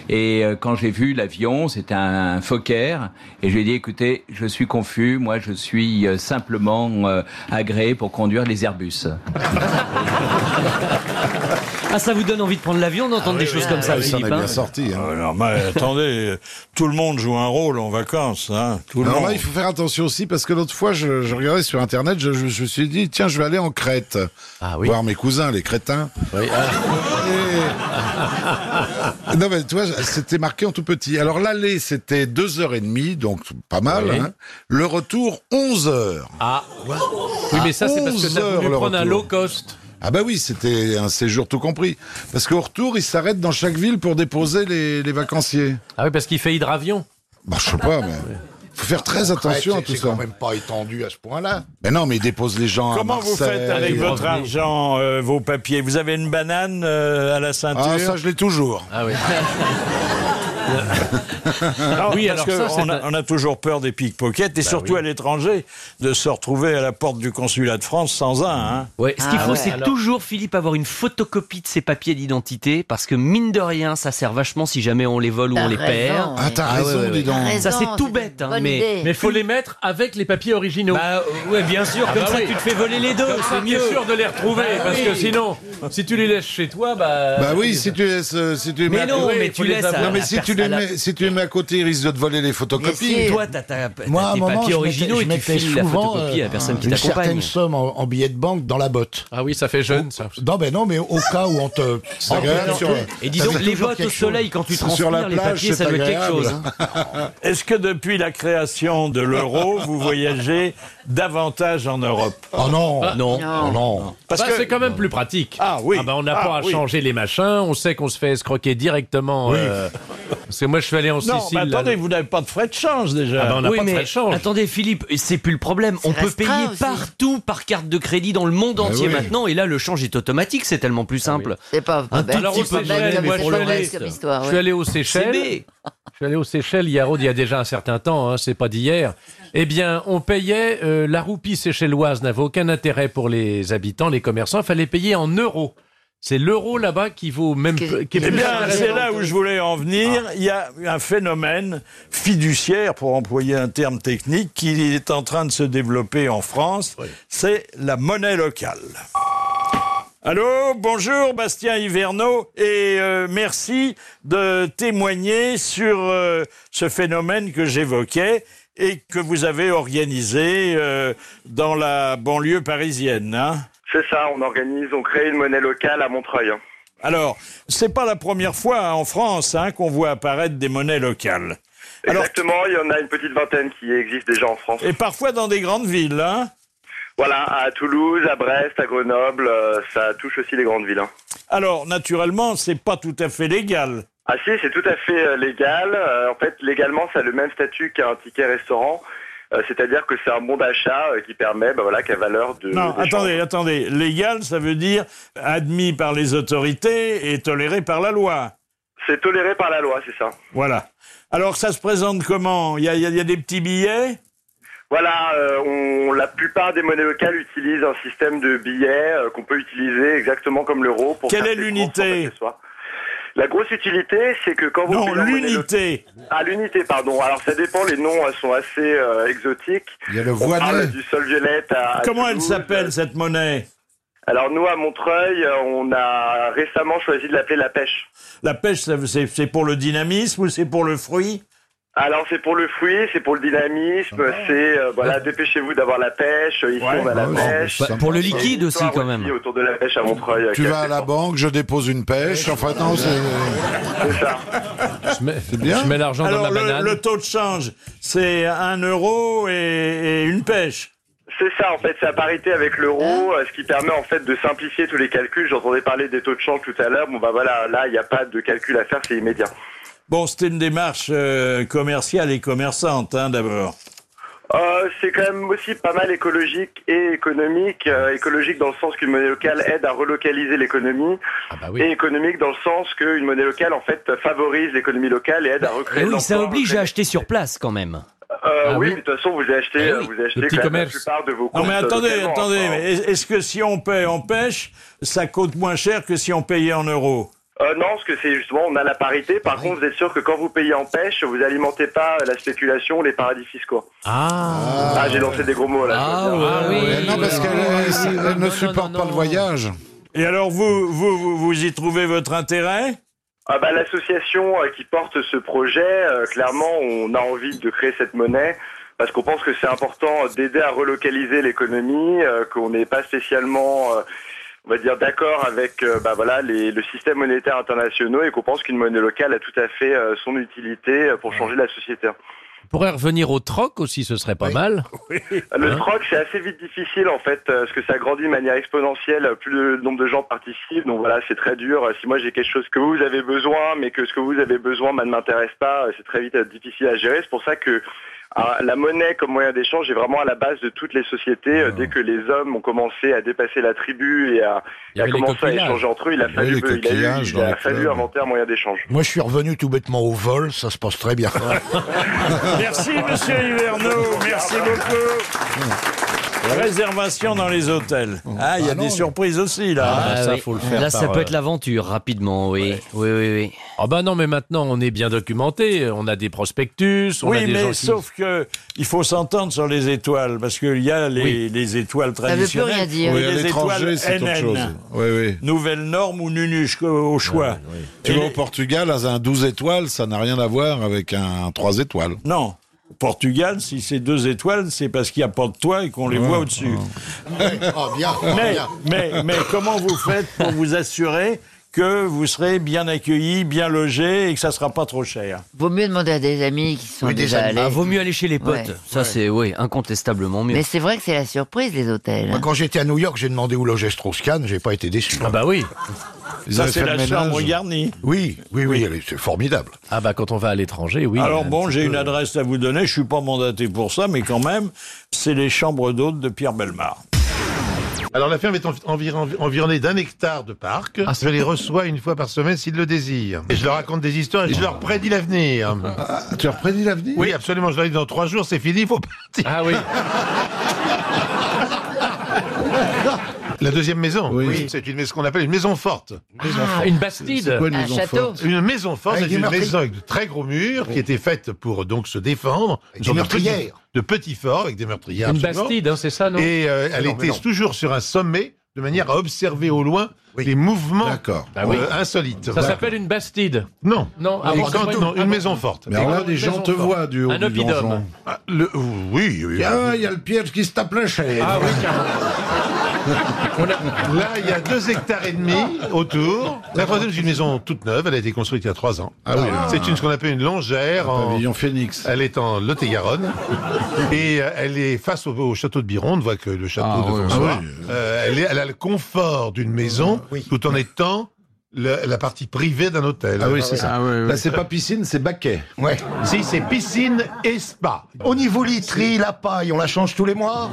et euh, quand j'ai vu l'avion, c'était un, Fokker et je lui ai dit écoutez, je suis confus, moi je suis euh, simplement euh, agréé pour conduire les Airbus. Ah, ça vous donne envie de prendre l'avion, d'entendre des choses comme ça, Ah, ça en Philippe est bien hein sorti. hein. Ah, non, mais attendez, tout le monde joue un rôle en vacances. Hein, tout le Alors monde. là, il faut faire attention aussi parce que l'autre fois, je, je regardais sur Internet, je, me suis dit, tiens, je vais aller en Crète. Voir mes cousins, les crétins. Et- non, mais tu vois, c'était marqué en tout petit. Alors l'aller, c'était deux heures et demie, donc pas mal. Oui. hein. Le retour, 11 heures. Ah, oui, mais ça, c'est parce que 11 t'as voulu prendre un low cost. Ah bah oui, c'était un séjour tout compris. Parce qu'au retour, ils s'arrêtent dans chaque ville pour déposer les, les vacanciers. Ah oui, parce qu'il fait hydravion. Bah je sais pas, mais faut faire très attention à tout c'est ça. quand même pas étendu à ce point-là. Mais non, mais ils déposent les gens à Comment vous Marseille, faites avec votre argent, euh, vos papiers? Vous avez une banane euh, à la ceinture? Ah, ça, je l'ai toujours. Ah oui. Non, Oui, parce alors que ça, on, a, un- on a toujours peur des pickpockets et surtout oui. à l'étranger de se retrouver à la porte du consulat de France sans un. Hein. Ouais, ce qu'il Ah faut, ouais, c'est alors. toujours, Philippe, avoir une photocopie de ses papiers d'identité, parce que mine de rien, ça sert vachement si jamais on les vole ou on les raison, perd. Ah, t'as Ah raison, ouais, dis donc. Ça, c'est tout bête, hein, mais-. Mais faut les mettre avec les papiers originaux. Bah euh, ouais, bien sûr, Ah comme bah ça oui. tu te fais voler les deux, c'est mieux. sûr de les retrouver, Bah parce que sinon, si tu les laisses chez toi, bah. Bah oui, si tu laisses, euh, si tu les Mais non, mais tu les laisses. Non, mais si pers- tu, les à la- mets, si tu les mets à côté, ils risquent de te voler les photocopies. Bien sûr. Toi, t'as ta- Moi, à un tes moment, papiers originaux et tu files la souvent photocopie à la euh, personne qui une t'accompagne. certaine somme en, en billets de banque dans la botte. Ah oui, ça fait jeune, ça. Non, ben non, mais au cas où on te... Agréable sur- Et dis Ça donc, fait les bottes au soleil quand tu Sur la transpires les plage, papiers, ça doit être quelque chose. hein. Est-ce que depuis la création de l'euro, vous voyagez davantage en Europe Oh non, Non. oh non. Parce Bah, que c'est quand même plus pratique. Ah oui. bah, on n'a Ah pas à oui. changer les machins. On sait qu'on se fait escroquer directement. euh, parce que moi, je suis allé en non, Sicile. là- attendez, vous n'avez pas de frais de change déjà. Ah bah, on n'a Oui, pas de mais frais de change. attendez Philippe, c'est plus le problème. On peut payer aussi. partout par carte de crédit dans le monde entier oui. maintenant, et là le change est automatique, c'est tellement plus simple. C'est pas, Un tout Alors, moi, c'est je suis allé aux Seychelles. Je suis allé aux Seychelles, il y a, il y a déjà un certain temps, hein, c'est pas d'hier. Eh bien, on payait, euh, la roupie séchelloise n'avait aucun intérêt pour les habitants, les commerçants, il fallait payer en euros. C'est l'euro là-bas qui vaut même Qu'est- qui Eh bien, c'est là où je voulais en venir. Il y a un phénomène fiduciaire, pour employer un terme technique, qui est en train de se développer en France. C'est la monnaie locale. Allô, bonjour Bastien Hiverneau et euh, merci de témoigner sur euh, ce phénomène que j'évoquais et que vous avez organisé euh, dans la banlieue parisienne. Hein C'est ça, on organise, on crée une monnaie locale à Montreuil. hein. Alors, c'est pas la première fois hein, en France hein, qu'on voit apparaître des monnaies locales. Alors, Exactement, il y en a une petite vingtaine qui existent déjà en France. et parfois dans des grandes villes. Hein Voilà, à Toulouse, à Brest, à Grenoble, euh, ça touche aussi les grandes villes. hein. Alors, naturellement, c'est pas tout à fait légal. Ah si, c'est tout à fait euh, légal. Euh, en fait, légalement, ça a le même statut qu'un ticket restaurant. C'est-à-dire que c'est un bon d'achat qui permet, bah voilà, qu'à valeur de. Non, attendez, attendez. Légal, ça veut dire admis par les autorités et toléré par la loi. C'est toléré par la loi, c'est ça. Voilà. Alors, ça se présente comment? Il y, a, il y a- il y a des petits billets? Voilà, euh, on, la plupart des monnaies locales utilisent un système de billets euh, qu'on peut utiliser exactement comme l'euro. pour Quelle faire est ses l'unité courses, en fait, chez soi. La grosse utilité, c'est que quand vous Non, payez en monnaie l'unité. Ah, l'unité, pardon. Alors ça dépend, les noms euh, sont assez euh, exotiques. Il y a le On parle voinet. du sol violette à. à Comment elle Toulouse. s'appelle, cette monnaie Alors nous, à Montreuil, euh, on a récemment choisi de l'appeler la pêche. La pêche, ça- c'est c'est pour le dynamisme ou c'est pour le fruit Alors c'est pour le fruit, c'est pour le dynamisme, c'est euh, voilà, dépêchez-vous d'avoir la pêche. Ici Ouais, on a la ouais, pêche. Bah, pour le liquide aussi quand même. autour de la pêche à Montreuil. euh, Tu est vas à la banque, je dépose une pêche. Enfin, non, c'est. C'est ça. Je mets, C'est bien. je mets l'argent dans Alors, ma le, banane. le taux de change, c'est un euro et, et une pêche. C'est ça, en fait, c'est à parité avec l'euro, euh, ce qui permet en fait de simplifier tous les calculs. J'entendais parler des taux de change tout à l'heure. Bon, bah voilà, là, il n'y a pas de calcul à faire, c'est immédiat. Bon, c'était une démarche euh, commerciale et commerçante, hein, d'abord. Euh, c'est quand même aussi pas mal écologique et économique. Euh, écologique dans le sens qu'une monnaie locale aide à relocaliser l'économie, et économique dans le sens qu'une monnaie locale en fait favorise l'économie locale et aide à recréer. Eh oui, ça oblige à acheter sur place quand même. Euh, oui, mais de toute façon, vous achetez, Eh euh, oui. vous achetez Le petit quand même commerce. la plupart de vos Non, courses. mais attendez, localement, attendez, est- est-ce que si on paie en pêche, ça coûte moins cher que si on payait en euros? Euh, non, parce que c'est justement, on a la parité. Par contre, vous êtes sûr que quand vous payez en pêche, vous alimentez pas la spéculation, les paradis fiscaux. Ah, Ah, j'ai lancé des gros mots là. veux dire. Ah oui, non, parce qu'elle elle- elle ne supporte pas le voyage. Et alors, vous, vous, vous, vous y trouvez votre intérêt? Ah bah, L'association euh, qui porte ce projet, euh, clairement, on a envie de créer cette monnaie parce qu'on pense que c'est important d'aider à relocaliser l'économie, euh, qu'on n'est pas spécialement, euh, on va dire, d'accord avec euh, bah, voilà, les, le système monétaire international et qu'on pense qu'une monnaie locale a tout à fait euh, son utilité euh, pour changer la société. On pourrait revenir au troc aussi, ce serait pas mal. Le Hein troc, c'est assez vite difficile en fait, parce que ça grandit de manière exponentielle, plus le nombre de gens participent, donc voilà, c'est très dur. Si moi j'ai quelque chose que vous avez besoin, mais que ce que vous avez besoin bah, ne m'intéresse pas, c'est très vite difficile à gérer. C'est pour ça que ah, la monnaie comme moyen d'échange est vraiment à la base de toutes les sociétés. Euh, Dès que les hommes ont commencé à dépasser la tribu et à, et commencer à échanger entre eux, il a fallu, il a eu- il a fallu inventer un moyen d'échange. Moi, je suis revenu tout bêtement au vol, ça se passe très bien. Merci, monsieur Hiverneau. Merci beaucoup. Réservation dans les hôtels. Ah, il y a Ah non, des surprises aussi, là. Ah, ça, oui. faut le faire Là, par, ça peut euh, être l'aventure rapidement, oui. Oui, oui, oui. Ah bah non, mais maintenant on est bien documenté, on a des prospectus, on a Oui, des gens mais qui... sauf que il faut s'entendre sur les étoiles, parce qu'il y a les, Oui. les étoiles veut plus traditionnelles. rien dire. et Oui, à les l'étranger, étoiles c'est autre NN. chose. Oui, oui. Nouvelle norme ou nunuche au choix. Tu Et vas les- au Portugal, à un 12 étoiles, ça n'a rien à voir avec un 3 étoiles. Non. Portugal, si c'est deux étoiles, c'est parce qu'il n'y a pas de toit et qu'on les voit au-dessus. Oh, bien, oh, Mais, bien. mais, mais comment vous faites pour vous assurer que vous serez bien accueillis, bien logés et que ça ne sera pas trop cher? Vaut mieux demander à des amis qui sont Oui, déjà allés. Ah, vaut mieux aller chez les potes. Ouais. Ça, c'est, oui, incontestablement mieux. Mais c'est vrai que c'est la surprise, les hôtels. Moi, quand j'étais à New York, j'ai demandé où logeait Strauss-Kahn, j'ai pas été déçu. Ah bah oui. Ça, c'est fait la chambre garnie. Oui, oui, oui, c'est formidable. Ah bah quand on va à l'étranger, oui. Alors bon, j'ai peu. une adresse à vous donner, je suis pas mandaté pour ça, mais quand même, c'est les chambres d'hôtes de Pierre Belmar. Alors la ferme est envi- environ- environnée d'un hectare de parc. Ah, Je les reçois une fois par semaine s'ils le désirent. Et je leur raconte des histoires et je leur prédis l'avenir. Ah, tu leur prédis l'avenir? Oui, absolument. Je leur dis dans trois jours, c'est fini, il faut partir. Ah oui. La deuxième maison, Oui. c'est une maison ce qu'on appelle une maison forte. Ah, une bastide. Quoi une Un maison château. forte Une maison forte, Avec c'est une maison avec de très gros murs qui était faite pour donc se défendre. Des de petits- meurtrières. De petits forts avec des meurtrières. Une absolument. bastide, hein, c'est ça, non Et euh, elle non, était toujours sur un sommet de manière à observer au loin Oui. les mouvements D'accord. Bah oui. euh, insolites. Ça s'appelle une bastide. Non. Non, ah Et bon, quand- c'est pas non, ah une bon. maison forte. Mais alors là, des gens te forte. voient du haut Un du oppidum. donjon. Ah, le, oui, oui. Ah, il y a le piège qui se tape la chaîne. Ah oui, carrément. A- Là, il y a deux hectares et demi autour. La troisième, c'est une maison toute neuve. Elle a été construite il y a trois ans. Ah oui. C'est une ce qu'on appelle une longère. en- Pavillon Phoenix. Elle est en Lot-et-Garonne et euh, elle est face au, au château de Biron. On ne voit que le château Ah, de oui, François. oui. Euh, elle, est- elle a le confort d'une maison tout en étant le- la partie privée d'un hôtel. Ah oui, c'est ça. Là, c'est pas piscine, c'est baquet. Ouais. Si, c'est piscine et spa. Au niveau literie, la paille, on la change tous les mois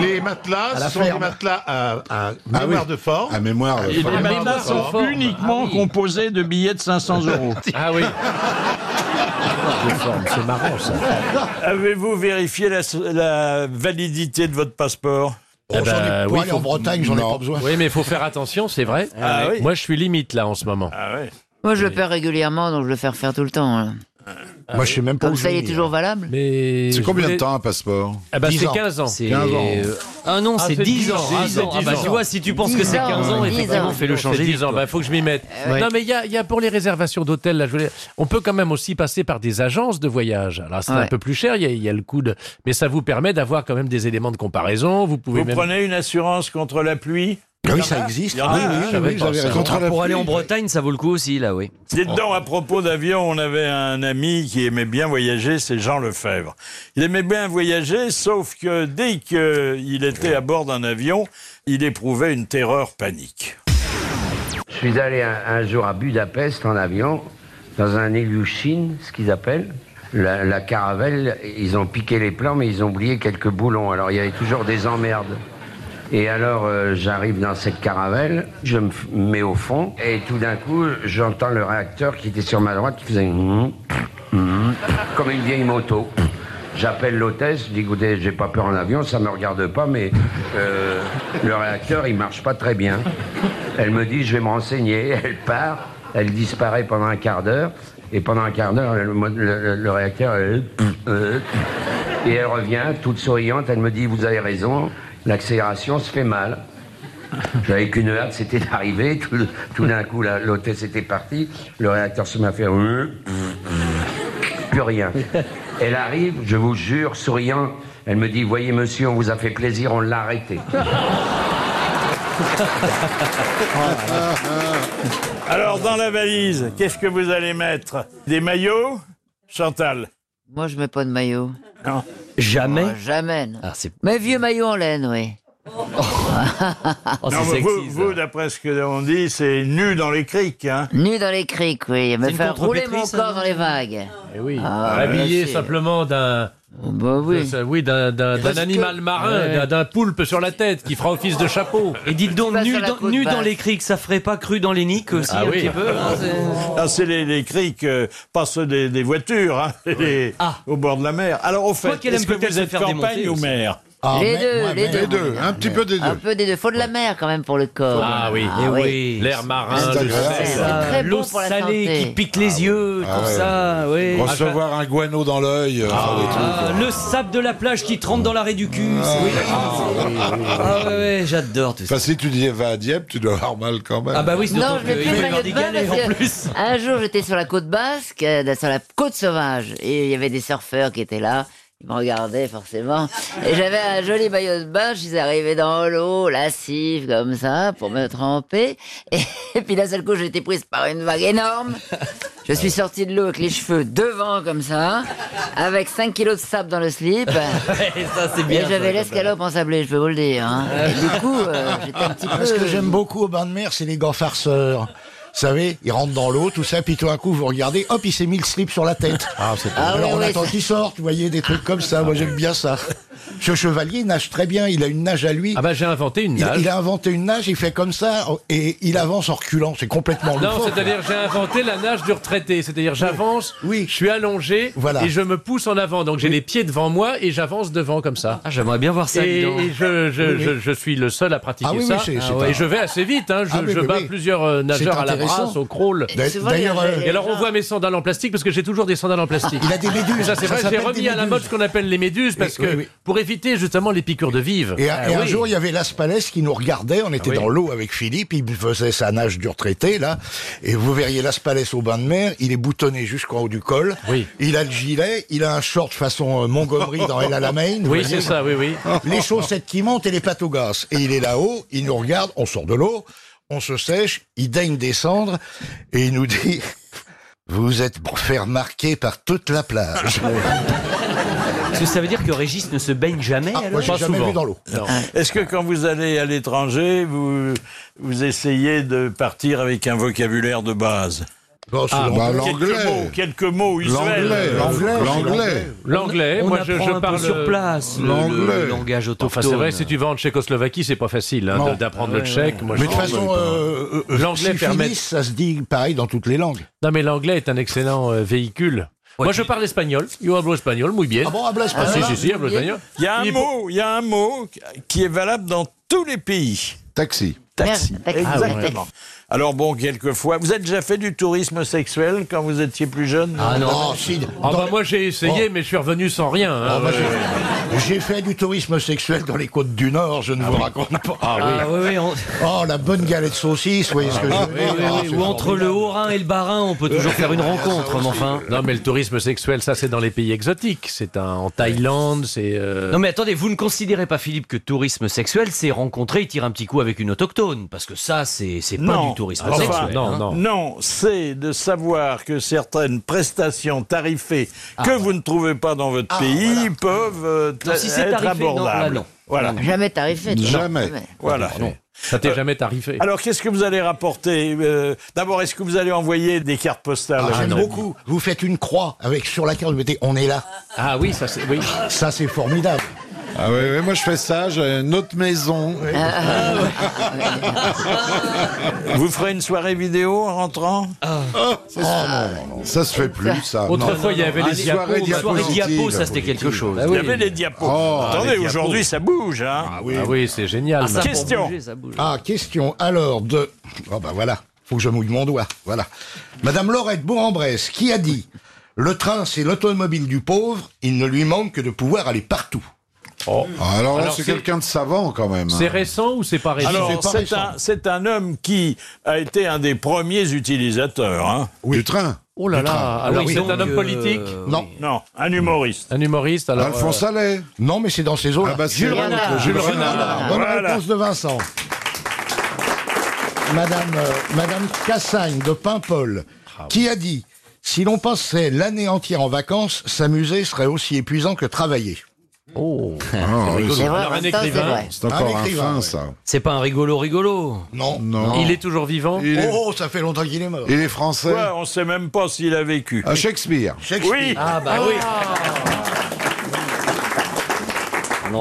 Les matelas, sont des matelas à, à Ah mémoire oui. de fort. À mémoire. Et enfin, les matelas de sont confort. uniquement Ah oui. composés de billets de 500 euros. Ah oui. C'est marrant ça. Avez-vous vérifié la, la validité de votre passeport? Oh, Eh j'en ai- ben, pour oui, aller faut- en Bretagne, j'en ai pas besoin. Oui, mais il faut faire attention, c'est vrai. Ah oui. Moi, je suis limite là en ce moment. Ah ouais. Moi, je le perds régulièrement, donc je le fais refaire tout le temps. Là. Moi, je sais même pas Comme où ça, il est toujours valable. Mais C'est combien de temps un passeport Ah bah 10 c'est ans. 15 ans. C'est... 15 ans. euh, Ah non, Ah, c'est c'est 10 10 ans. ans. Ah, Ah, c'est non. Ah 10 bah ans. tu vois, si tu penses que 10 c'est ans, 15 ans, 10 effectivement, ans. fais-le changer C'est 10 vite. ans, quoi. bah, faut que je m'y mette. Ouais. Non, mais il y a, il y a pour les réservations d'hôtels, là, je voulais- on peut quand même aussi passer par des agences de voyage. Alors, c'est un Ouais. peu plus cher, il y, a, il y a le coût de. Mais ça vous permet d'avoir quand même des éléments de comparaison. Vous pouvez Vous même. prenez une assurance contre la pluie Ah oui, en ça existe. Oui, oui, hein. oui, oui. Contre la Pour aller en Bretagne, ça vaut le coup aussi, là, oui. Dites donc, à propos d'avion, on avait un ami qui aimait bien voyager, c'est Jean Lefebvre. Il aimait bien voyager, sauf que dès qu'il était à bord d'un avion, il éprouvait une terreur panique. Je suis allé un, un jour à Budapest en avion, dans un Ilyushin, ce qu'ils appellent. La, la caravelle, ils ont piqué les plans, mais ils ont oublié quelques boulons. Alors il y avait toujours des emmerdes. Et alors euh, j'arrive dans cette caravelle, je me mets au fond, et tout d'un coup, j'entends le réacteur qui était sur ma droite qui faisait hum, hum, comme une vieille moto. J'appelle l'hôtesse, je dis écoutez, j'ai pas peur en avion, ça me regarde pas, mais euh, le réacteur il marche pas très bien. Elle me dit je vais me renseigner, elle part, elle disparaît pendant un quart d'heure, et pendant un quart d'heure, le, réacteur, euh, et elle revient toute souriante, elle me dit vous avez raison, l'accélération se fait mal. J'avais qu'une hâte, c'était d'arriver, tout, d'un coup l'hôtesse était partie, le réacteur se m'a fait euh, plus rien. Elle arrive, je vous jure, souriant, elle me dit voyez monsieur, on vous a fait plaisir, on l'a arrêté. Alors, dans la valise, qu'est-ce que vous allez mettre? Des maillots? Chantal? Moi, je mets pas de maillot. Non. Jamais Ah, jamais. non. Ah, c'est... Mais vieux maillot en laine, oui. Oh, Non, sexy, vous, ça. vous, d'après ce que l'on dit, c'est nu dans les criques. Hein Nu dans les criques, oui. Me une fait rouler contrepétrie, mon ça, corps non dans les vagues. Eh oui. Ah, Habillé simplement d'un. Bah oui. oui, d'un, d'un- d'un Parce que- animal marin, Ouais. d'un, d'un poulpe sur la tête qui fera office de chapeau. Et dites donc, nu, dans, nu les criques, ça ferait pas cru dans les niques aussi, Ah un oui. petit peu hein, c'est- Ah, c'est les, les criques, euh, pas ceux des, des voitures, hein, les- Ah. au bord de la mer. Alors, au fait, Quoi qu'elle est-ce aime que vous êtes campagne démonter ou mer? Ah, Les mais- deux, les deux. Les deux, un petit peu des Un deux. peu des deux. Faut de la mer quand même pour le corps. Ah oui. Ah Eh oui. oui. L'air marin, le sel. L'eau salée santé. qui pique les yeux, Ah tout ouais. ça, oui. Recevoir un guano dans l'œil, euh. Ah, le sable de la plage qui trempe dans l'arrêt du cul. oui. Ah ouais, j'adore tout ça. Enfin, si tu dis va à Dieppe, tu dois avoir mal quand même. Ah bah oui, c'est Non, je que plus maillot de bain en plus. un jour j'étais sur la côte basque, euh, sur la côte sauvage, et il y avait des surfeurs qui étaient là. Ils me regardaient forcément. Et j'avais un joli maillot de bain, je suis arrivé dans l'eau, lascive comme ça, pour me tremper. Et, et puis d'un seul coup, j'ai été prise par une vague énorme. Je suis sortie de l'eau avec les cheveux devant comme ça, avec 5 kilos de sable dans le slip. Et ça, c'est bien. Et j'avais l'escalope en sablé, je peux vous le dire. hein. Et du coup, euh, j'étais un petit peu... Ce que j'aime beaucoup au bain de mer, c'est les gars farceurs. Vous savez, ils rentrent dans l'eau, tout ça, puis tout d'un coup, vous regardez, hop, il s'est mis le slip sur la tête. Ah, c'est Ah Alors oui, on attend qu'il sorte, vous voyez, des trucs comme ça. Moi, j'aime bien ça. Ce chevalier nage très bien, il a une nage à lui. Ah bah j'ai inventé une nage. il a inventé une nage, il fait comme ça, et il avance en reculant. C'est complètement Non, c'est-à-dire j'ai inventé la nage du retraité. C'est-à-dire j'avance, Oui. je suis allongé Voilà. et je me pousse en avant. Donc j'ai les pieds devant moi et j'avance devant comme ça. Ah, j'aimerais bien voir ça. Et, et je, je, Oui, oui. je, je suis le seul à pratiquer Ah ça. c'est- c'est et un- je vais assez vite. Hein. Je, Ah bats oui. plusieurs euh, nageurs à la brasse, au crawl. D'ailleurs, euh, Et alors on voit mes sandales en plastique parce que j'ai toujours des sandales en plastique. il a des méduses. Et ça c'est vrai, j'ai remis à la mode ce qu'on appelle les méduses parce que pour éviter justement les piqûres de vive. Et, un- Ah et un oui. jour, il y avait Las Palais qui nous regardait. On était Ah oui. dans l'eau avec Philippe. Il faisait sa nage du retraité, là. Et vous verriez Las Palais au bain de mer. Il est boutonné jusqu'en haut du col. Oui. Il a le gilet. Il a un short façon euh, Montgomery dans El Alamein. Oui, c'est ça, oui, oui. Les chaussettes qui montent et les pattes au gaz. Et il est là-haut. Il nous regarde. On sort de l'eau. On se sèche. Il daigne descendre. Et il nous dit, vous êtes pour faire remarquer par toute la plage. Est-ce que ça veut dire que Régis ne se baigne jamais Ah, alors moi, j'ai jamais souvent. vu dans l'eau. Non. Est-ce que quand vous allez à l'étranger, vous, vous essayez de partir avec un vocabulaire de base c'est Ah, long. Bah, Quelques l'anglais. mots, quelques mots. L'anglais. L'anglais, L'anglais. L'anglais, on moi apprend je, parle sur place le, l'anglais. le- langage autochtone. Enfin, c'est vrai, si tu vas en Tchécoslovaquie, c'est pas facile hein, Non. d'apprendre le tchèque. Moi, Mais de toute façon, euh, euh, L'anglais si permet- finis, ça se dit pareil dans toutes les langues. Non, mais l'anglais est un excellent euh, véhicule. Moi, je parle espagnol. Yo hablo espagnol, muy bien. Ah bon, habla Ah, si, espagnol si, si, hablo espagnol. Il y a un mot, il y a un mot qui est valable dans tous les pays. Taxi. Taxi. Merde, taxi. Exactement. Alors bon, quelquefois, vous avez déjà fait du tourisme sexuel quand vous étiez plus jeune Ah non. Oh, si, Ah bah moi j'ai essayé, mais je suis revenu sans rien. hein. Oh, moi, Ouais. j'ai- fait du tourisme sexuel dans les côtes du Nord, je ne vous raconte pas. Ah oui, oui, on- Oh, la bonne galette saucisse, vous voyez ce que je veux oui, dire oui, Ah, oui. c'est Ou entre formidable. le Haut-Rhin et le Bas-Rhin, on peut toujours faire une rencontre, mais enfin. Non mais le tourisme sexuel, ça c'est dans les pays exotiques. C'est un- en Thaïlande, c'est... euh, Non mais attendez, vous ne considérez pas Philippe que tourisme sexuel, c'est rencontrer et tirer un petit coup avec une autochtone Parce que ça, c'est c'est pas Non. Du tourisme Enfin, sexuel. non, hein. non. Non, c'est de savoir que certaines prestations tarifées Ah, que vous ne trouvez pas dans votre pays peuvent euh, Non, si c'est être tarifé, non, là, abordables. non. Voilà. Jamais tarifé. toi. Jamais. Voilà. Ça t'est jamais tarifé. Alors, qu'est-ce que vous allez rapporter Euh, D'abord, est-ce que vous allez envoyer des cartes postales? Ah, J'aime beaucoup. Vous faites une croix avec sur laquelle vous mettez on est là. Ah oui, ça c'est... Oui. Ça, c'est formidable. Ah oui, oui, moi je fais ça, j'ai une autre maison. Vous ferez une soirée vidéo en rentrant? Ça se fait plus, ça. Autrefois, Non. il y avait Ah, les diapos. soirées Une soirée diapositives. diapo, ça c'était quelque chose. Il y avait des diapos. Oh, Attendez, les aujourd'hui, diapos. ça bouge. Hein Ah oui, c'est génial. Ah, ça, Question. bouger, ça bouge. Ah, question alors de. Oh, bah voilà. Faut que je mouille mon doigt. Voilà. Madame Laurette Bourg-en-Bresse, qui a dit Le train, c'est l'automobile du pauvre, il ne lui manque que de pouvoir aller partout. Oh. Ah, Alors là, c'est quelqu'un de savant quand même. C'est hein. récent ou c'est pas récent Alors, c'est un, c'est un homme qui a été un des premiers utilisateurs. Hein Du train. Oh là là, alors oui, c'est donc, un homme euh, politique Non. Non, un humoriste. Un humoriste alors... Alphonse euh, Allais. Non, mais c'est dans ces eaux-là. Ah bah c'est Jules vrai, Renard. Jules Renard. Bonne Voilà. réponse de Vincent. Madame, euh, Madame Cassagne de Paimpol, qui a dit Si l'on passait l'année entière en vacances, s'amuser serait aussi épuisant que travailler. Oh. Ah, oui, C'est un écrivain. c'est encore Un un, écrivain, fin, ouais. ça. C'est pas un rigolo rigolo. Non. Non. Il est toujours vivant Il est, Oh, ça fait longtemps qu'il est mort. il est français. Ouais, on sait même pas s'il a vécu. Ah, Shakespeare. Shakespeare. Oui. Ah bah oui.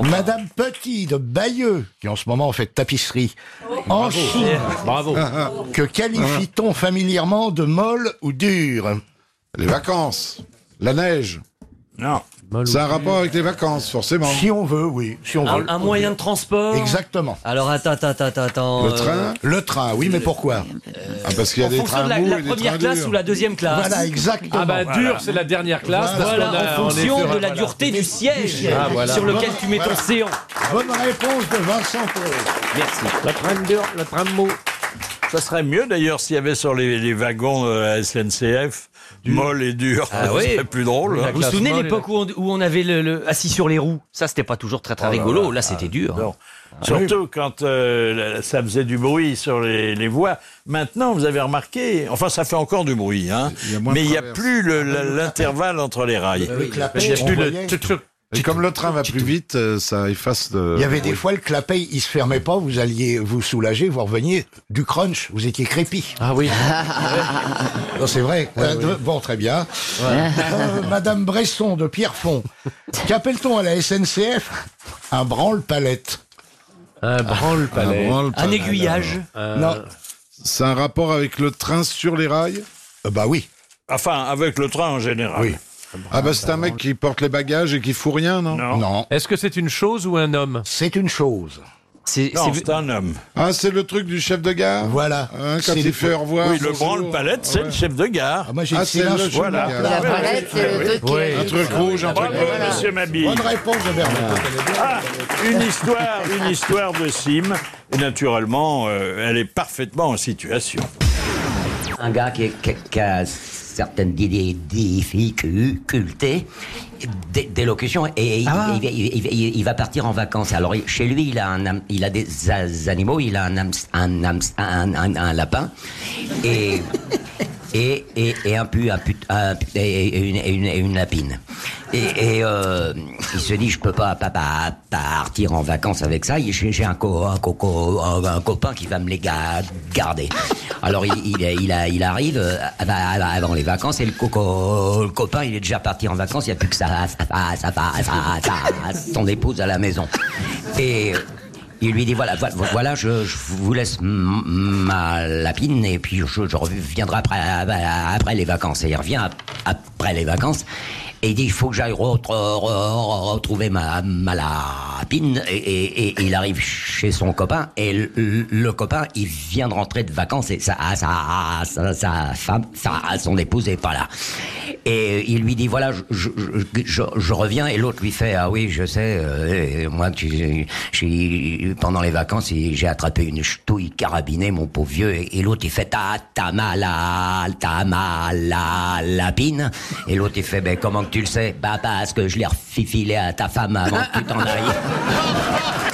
Madame Petit de Bayeux, qui en ce moment fait tapisserie, en Chine, Bravo. que qualifie-t-on familièrement de molle ou dure? Les vacances. La neige. Non. C'est un rapport avec les vacances, forcément. Si on veut, oui, si on veut. Un, un moyen de transport. Exactement. Alors attends, attends, attends, attends. Le euh, train Le train, oui, mais pourquoi Ah, parce qu'il y a En des fonction trains de la, mous la et des première classe durs. ou la deuxième classe. Voilà, exactement. Ah bah dur, c'est la dernière classe. parce Voilà, qu'on a- en on est fonction sur- de la voilà. dureté du siège Ah, voilà. sur lequel tu mets ton séant. Bonne réponse de Vincent. Merci. Le train dur, le train mou. Ça serait mieux d'ailleurs s'il y avait sur les, les wagons de la Molle et dur. Ah oui. serait plus drôle. hein. Vous vous souvenez l'époque où on, où on avait le, le- assis sur les roues? Ça, c'était pas toujours très très Oh rigolo. là. Là, c'était dur. Non. Surtout quand euh, ça faisait du bruit sur les, les voies. Maintenant, vous avez remarqué, enfin ça fait encore du bruit, hein, Il mais il n'y a plus le- la- l'intervalle entre les rails. Le clapet, Il y a on plus le voyait. tchou-tchou. Et comme le train va plus vite, euh, ça efface de. Il y avait des fois le clapet, il se fermait pas, vous alliez vous soulager, vous reveniez du crunch, vous étiez crépi. Ah oui. Non, c'est vrai. Euh, de- Bon, très bien. Euh, Madame Bresson de Pierrefonds, qu'appelle-t-on à la SNCF Un branle-palette. Un branle-palais. Un branle- Un aiguillage. Non. C'est un rapport avec le train sur les rails? Euh, bah oui. Enfin, avec le train en général. Oui. Ah bah c'est un mec qui porte les bagages et qui fout rien, non Non, Non. Est-ce que c'est une chose ou un homme? C'est une chose. C'est non c'est- c'est un homme. Ah c'est le truc du chef de gare? Voilà. Hein, quand C'est il fait au revoir. oui, le bonjour. branle-palette, c'est Ouais. le chef de gare. Ah, moi, j'ai Ah, le c'est le silence. chef de Voilà. gare. La palette, c'est le truc qui. Un truc rouge, un truc Bravo, Voilà. monsieur Mabille. Bonne réponse de Bernard. Ah, une histoire, une histoire de Sim. Et naturellement, euh, elle est parfaitement en situation. Un gars qui, qui- qui a certaines di- di- difficultés d'é- d'élocution et il, Ah. il- il- il- il va partir en vacances. Alors chez lui, il a, un, am- il a des animaux, il a un, un, un, un- un lapin et, et, et, et un pu, un pu- un et une, une, une lapine. Et, et, euh, il se dit, je peux pas, pas, partir en vacances avec ça. J'ai un, co, un, co- un copain qui va me les ga- garder. Alors il, il, il, il arrive euh, avant avant les vacances et le, coco, le copain, il est déjà parti en vacances. Il n'y a plus que sa, sa, sa- sa- son épouse à la maison. Et il lui dit voilà, voilà, je, vous laisse ma lapine et puis je, je reviendrai après, après les vacances. Et il revient ap- après les vacances et il dit il faut que j'aille re- re- re- retrouver ma, lapine. Et, il arrive chez son copain et le, le copain il vient de rentrer de vacances et sa, sa, sa, sa femme, sa, son épouse est pas là. Et il lui dit voilà, je, je, je, je- reviens. Et l'autre lui fait ah oui, je sais, euh, moi tu, pendant les vacances j'ai attrapé une ch'touille carabinée, mon pauvre vieux. Et, l'autre il fait ta ta mala ta lapine. Et l'autre il fait ben comment que tu le sais? Bah parce que je l'ai refifilé à ta femme avant que tu t'en ailles.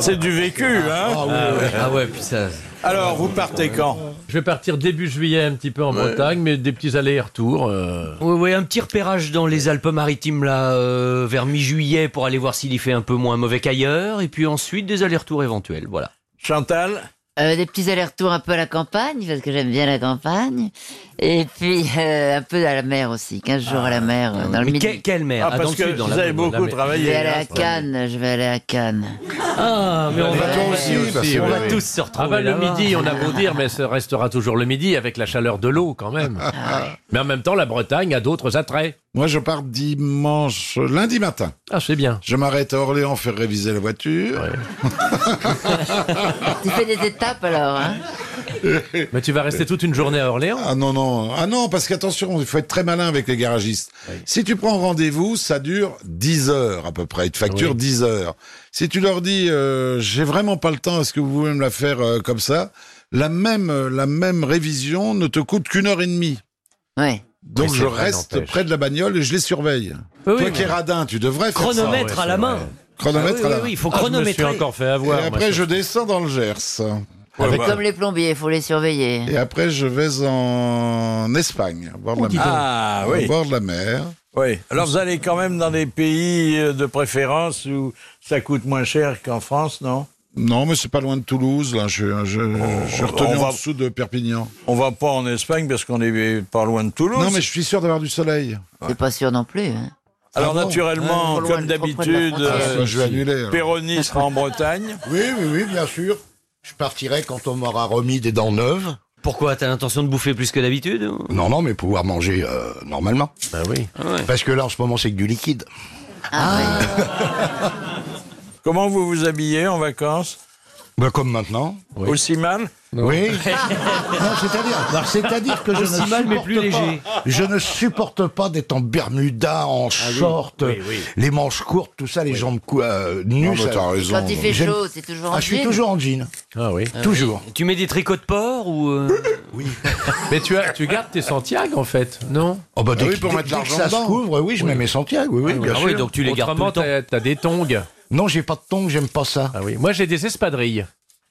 C'est du vécu, hein Ah ouais, ah ouais, puis ça. Alors, vous partez quand Je vais partir début juillet un petit peu en Bretagne, mais des petits allers-retours. euh. Oui, oui, un petit repérage dans les Alpes-Maritimes là, euh, vers mi-juillet pour aller voir s'il y fait un peu moins mauvais qu'ailleurs, et puis ensuite des allers-retours éventuels, voilà. Chantal Euh, des petits allers-retours un peu à la campagne, parce que j'aime bien la campagne. Et puis euh, un peu à la mer aussi, 15 jours à la mer, euh, dans le Mais midi. que- quelle mer Ah, Ah, parce dans le que sud, dans vous la- avez dans la beaucoup mer. Je travaillé. vais aller hein, à. Cannes, je vais aller à Cannes. Ah, mais on va, Toi aussi, on aussi, va oui, oui. tous se retrouver Ah bah le là-bas. midi, on a beau dire, mais ça restera toujours le midi avec la chaleur de l'eau quand même. Mais en même temps, la Bretagne a d'autres attraits. Moi, je pars dimanche, lundi matin. Ah, c'est bien. Je m'arrête à Orléans faire réviser la voiture. Tu fais des étapes alors, hein? Mais tu vas rester toute une journée à Orléans? Ah non, non. Ah non, parce qu'attention, il faut être très malin avec les garagistes. Si tu prends rendez-vous, ça dure 10 heures à peu près. Ils te facturent Oui. 10 heures. Si tu leur dis, euh, j'ai vraiment pas le temps, est-ce que vous pouvez me la faire euh, comme ça? La même, euh, la même révision ne te coûte qu'une heure et demie. Ouais. Donc Oui, je vrai, reste près de la bagnole et je les surveille. Oui, Toi qui es radin, tu devrais faire Chronomètre ouais, à la main. ça. Chronomètre Ah oui, à la oui, oui, il faut Ah, je me chronométrer. suis encore fait avoir. Et après, ça. je descends dans le Gers. Ouais, bah. Comme les plombiers, il faut les surveiller. Et après, je vais en Espagne, au bord de la mer. Ah Au oui. bord de la mer. Oui. Alors vous allez quand même dans des pays euh, de préférence où ça coûte moins cher qu'en France, non? Non, mais c'est pas loin de Toulouse, là. Je, je, je suis retenu on en va- dessous de Perpignan. On va pas en Espagne parce qu'on est pas loin de Toulouse. Non, mais je suis sûr d'avoir du soleil. C'est pas sûr non plus. Hein. Alors Ah bon naturellement, Ouais, loin, comme d'habitude. Ah, euh, je vais annuler. alors. Péroni sera en Bretagne. Oui, oui, oui, bien sûr. Je partirai quand on m'aura remis des dents neuves. Pourquoi T'as l'intention de bouffer plus que d'habitude ou? Non, non, mais pouvoir manger euh, normalement. Bah oui. Parce que là, en ce moment, c'est que du liquide. Ah, Comment vous vous habillez en vacances? Bah, comme maintenant. Aussi mal Oui. non, c'est-à-dire, c'est-à-dire que je Aussi ne mal, mais supporte plus pas- léger. Je ne supporte pas d'être en bermuda, en short, Oui, oui. les manches courtes, tout ça, les jambes cou- euh, nues. Non, mais ça- raison. Quand il fait chaud, c'est toujours en Ah, je suis jean toujours en jean. Ah oui. Toujours. Tu mets des tricots de porc ou euh, Mais tu, as, tu gardes tes Santiago en fait, non Oh, bah, dès, Ah oui, pour dès- mettre dès que l'argent ça se dedans. couvre, oui, je mets mes Santiago, oui, oui, bien Ah sûr. oui, donc tu les gardes tout Autrement, le temps. t'as des tongs. Non, j'ai pas de tongs, j'aime pas ça. Ah oui. Moi, j'ai des espadrilles.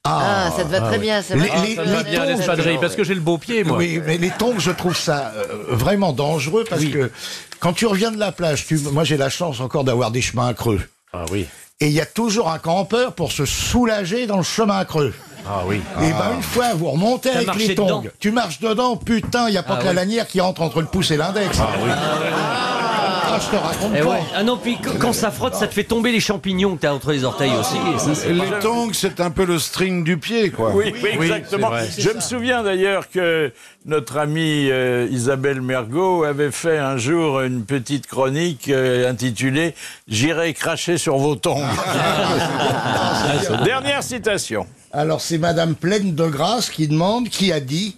Ah, ça te va très bien. Ça va Les- très les- Ça va bien tongs, l'espadrille parce que j'ai le beau pied, moi. Oui, mais les tongs, je trouve ça euh, vraiment dangereux parce que quand tu reviens de la plage, tu, moi j'ai la chance encore d'avoir des chemins creux. Ah oui. Et il y a toujours un campeur pour se soulager dans le chemin creux. Ah oui. Et ben une fois, vous remontez T'as avec marché les tongs. dedans Tu marches dedans, putain, il n'y a pas Ah que la oui. lanière qui rentre entre le pouce et l'index. Ah, je te raconte Eh pas. ouais. Ah non, puis qu- quand ça frotte, ça te fait tomber les champignons que t'as entre les orteils aussi. Et ça, c'est- Les tongs, c'est un peu le string du pied, quoi. Oui, oui, exactement. Je me souviens d'ailleurs que notre amie euh, Isabelle Mergot avait fait un jour une petite chronique euh, intitulée J'irai cracher sur vos tongs. Dernière citation. Alors c'est Madame Pleine de Grâce qui demande, qui a dit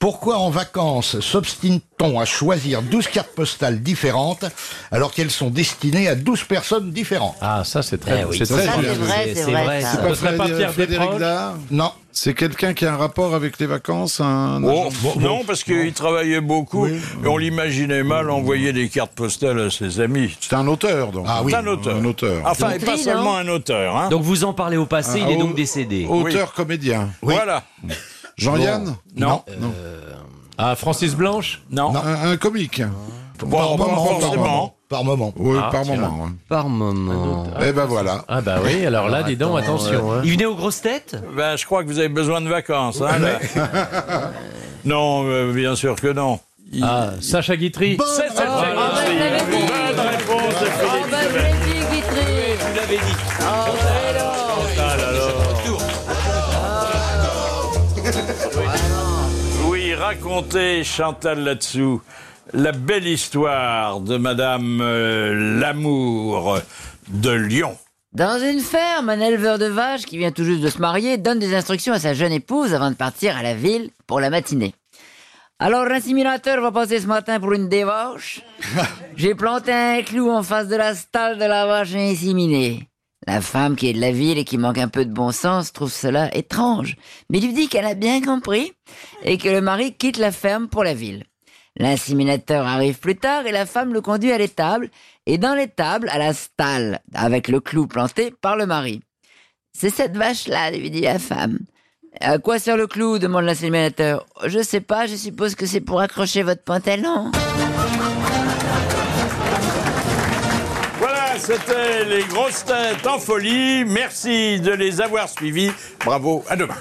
pourquoi en vacances s'obstine-t-on à choisir 12 cartes postales différentes alors qu'elles sont destinées à 12 personnes différentes? Ah, ça, c'est très, Eh oui. c'est Ça, très Ça, bien. c'est vrai, c'est vrai. C'est pas Frédéric- Frédéric Dard Non. C'est quelqu'un qui a un rapport avec les vacances un Oh, agent- non, parce qu'il travaillait beaucoup et on l'imaginait mal envoyer des cartes postales à ses amis. C'est un auteur, donc. Ah oui. C'est un auteur. Un auteur. Enfin, et pas oui, seulement un auteur. Hein. Donc vous en parlez au passé, Ah, il est donc décédé. Auteur, comédien. Voilà. Jean-Yann Non. Ah, Francis Blanche Non. un, un comique. Bon, par, moment, par moment. Par moment. Oui, Ah, par moment. ouais. Par moment. Eh ben voilà. Ah bah oui, alors là, dis donc, attention. hein. Il venait aux grosses têtes? Ben, je crois que vous avez besoin de vacances. Hein, là. non, euh, bien sûr que non. Il- Ah, Sacha Guitry C'est Sacha réponse. Guitry. Ah, raconter, Chantal là-dessous, la belle histoire de Madame euh, Lamour de Lyon. Dans une ferme, un éleveur de vaches qui vient tout juste de se marier donne des instructions à sa jeune épouse avant de partir à la ville pour la matinée. Alors l'inséminateur va passer ce matin pour une des vaches. J'ai planté un clou en face de la stalle de la vache inséminée. La femme qui est de la ville et qui manque un peu de bon sens trouve cela étrange, mais lui dit qu'elle a bien compris et que le mari quitte la ferme pour la ville. L'inséminateur arrive plus tard et la femme le conduit à l'étable et dans l'étable à la stalle avec le clou planté par le mari. C'est cette vache-là, lui dit la femme. À quoi sert le clou? demande l'inséminateur. Je sais pas, je suppose que c'est pour accrocher votre pantalon. C'était les grosses têtes en folie. Merci de les avoir suivis. Bravo, à demain.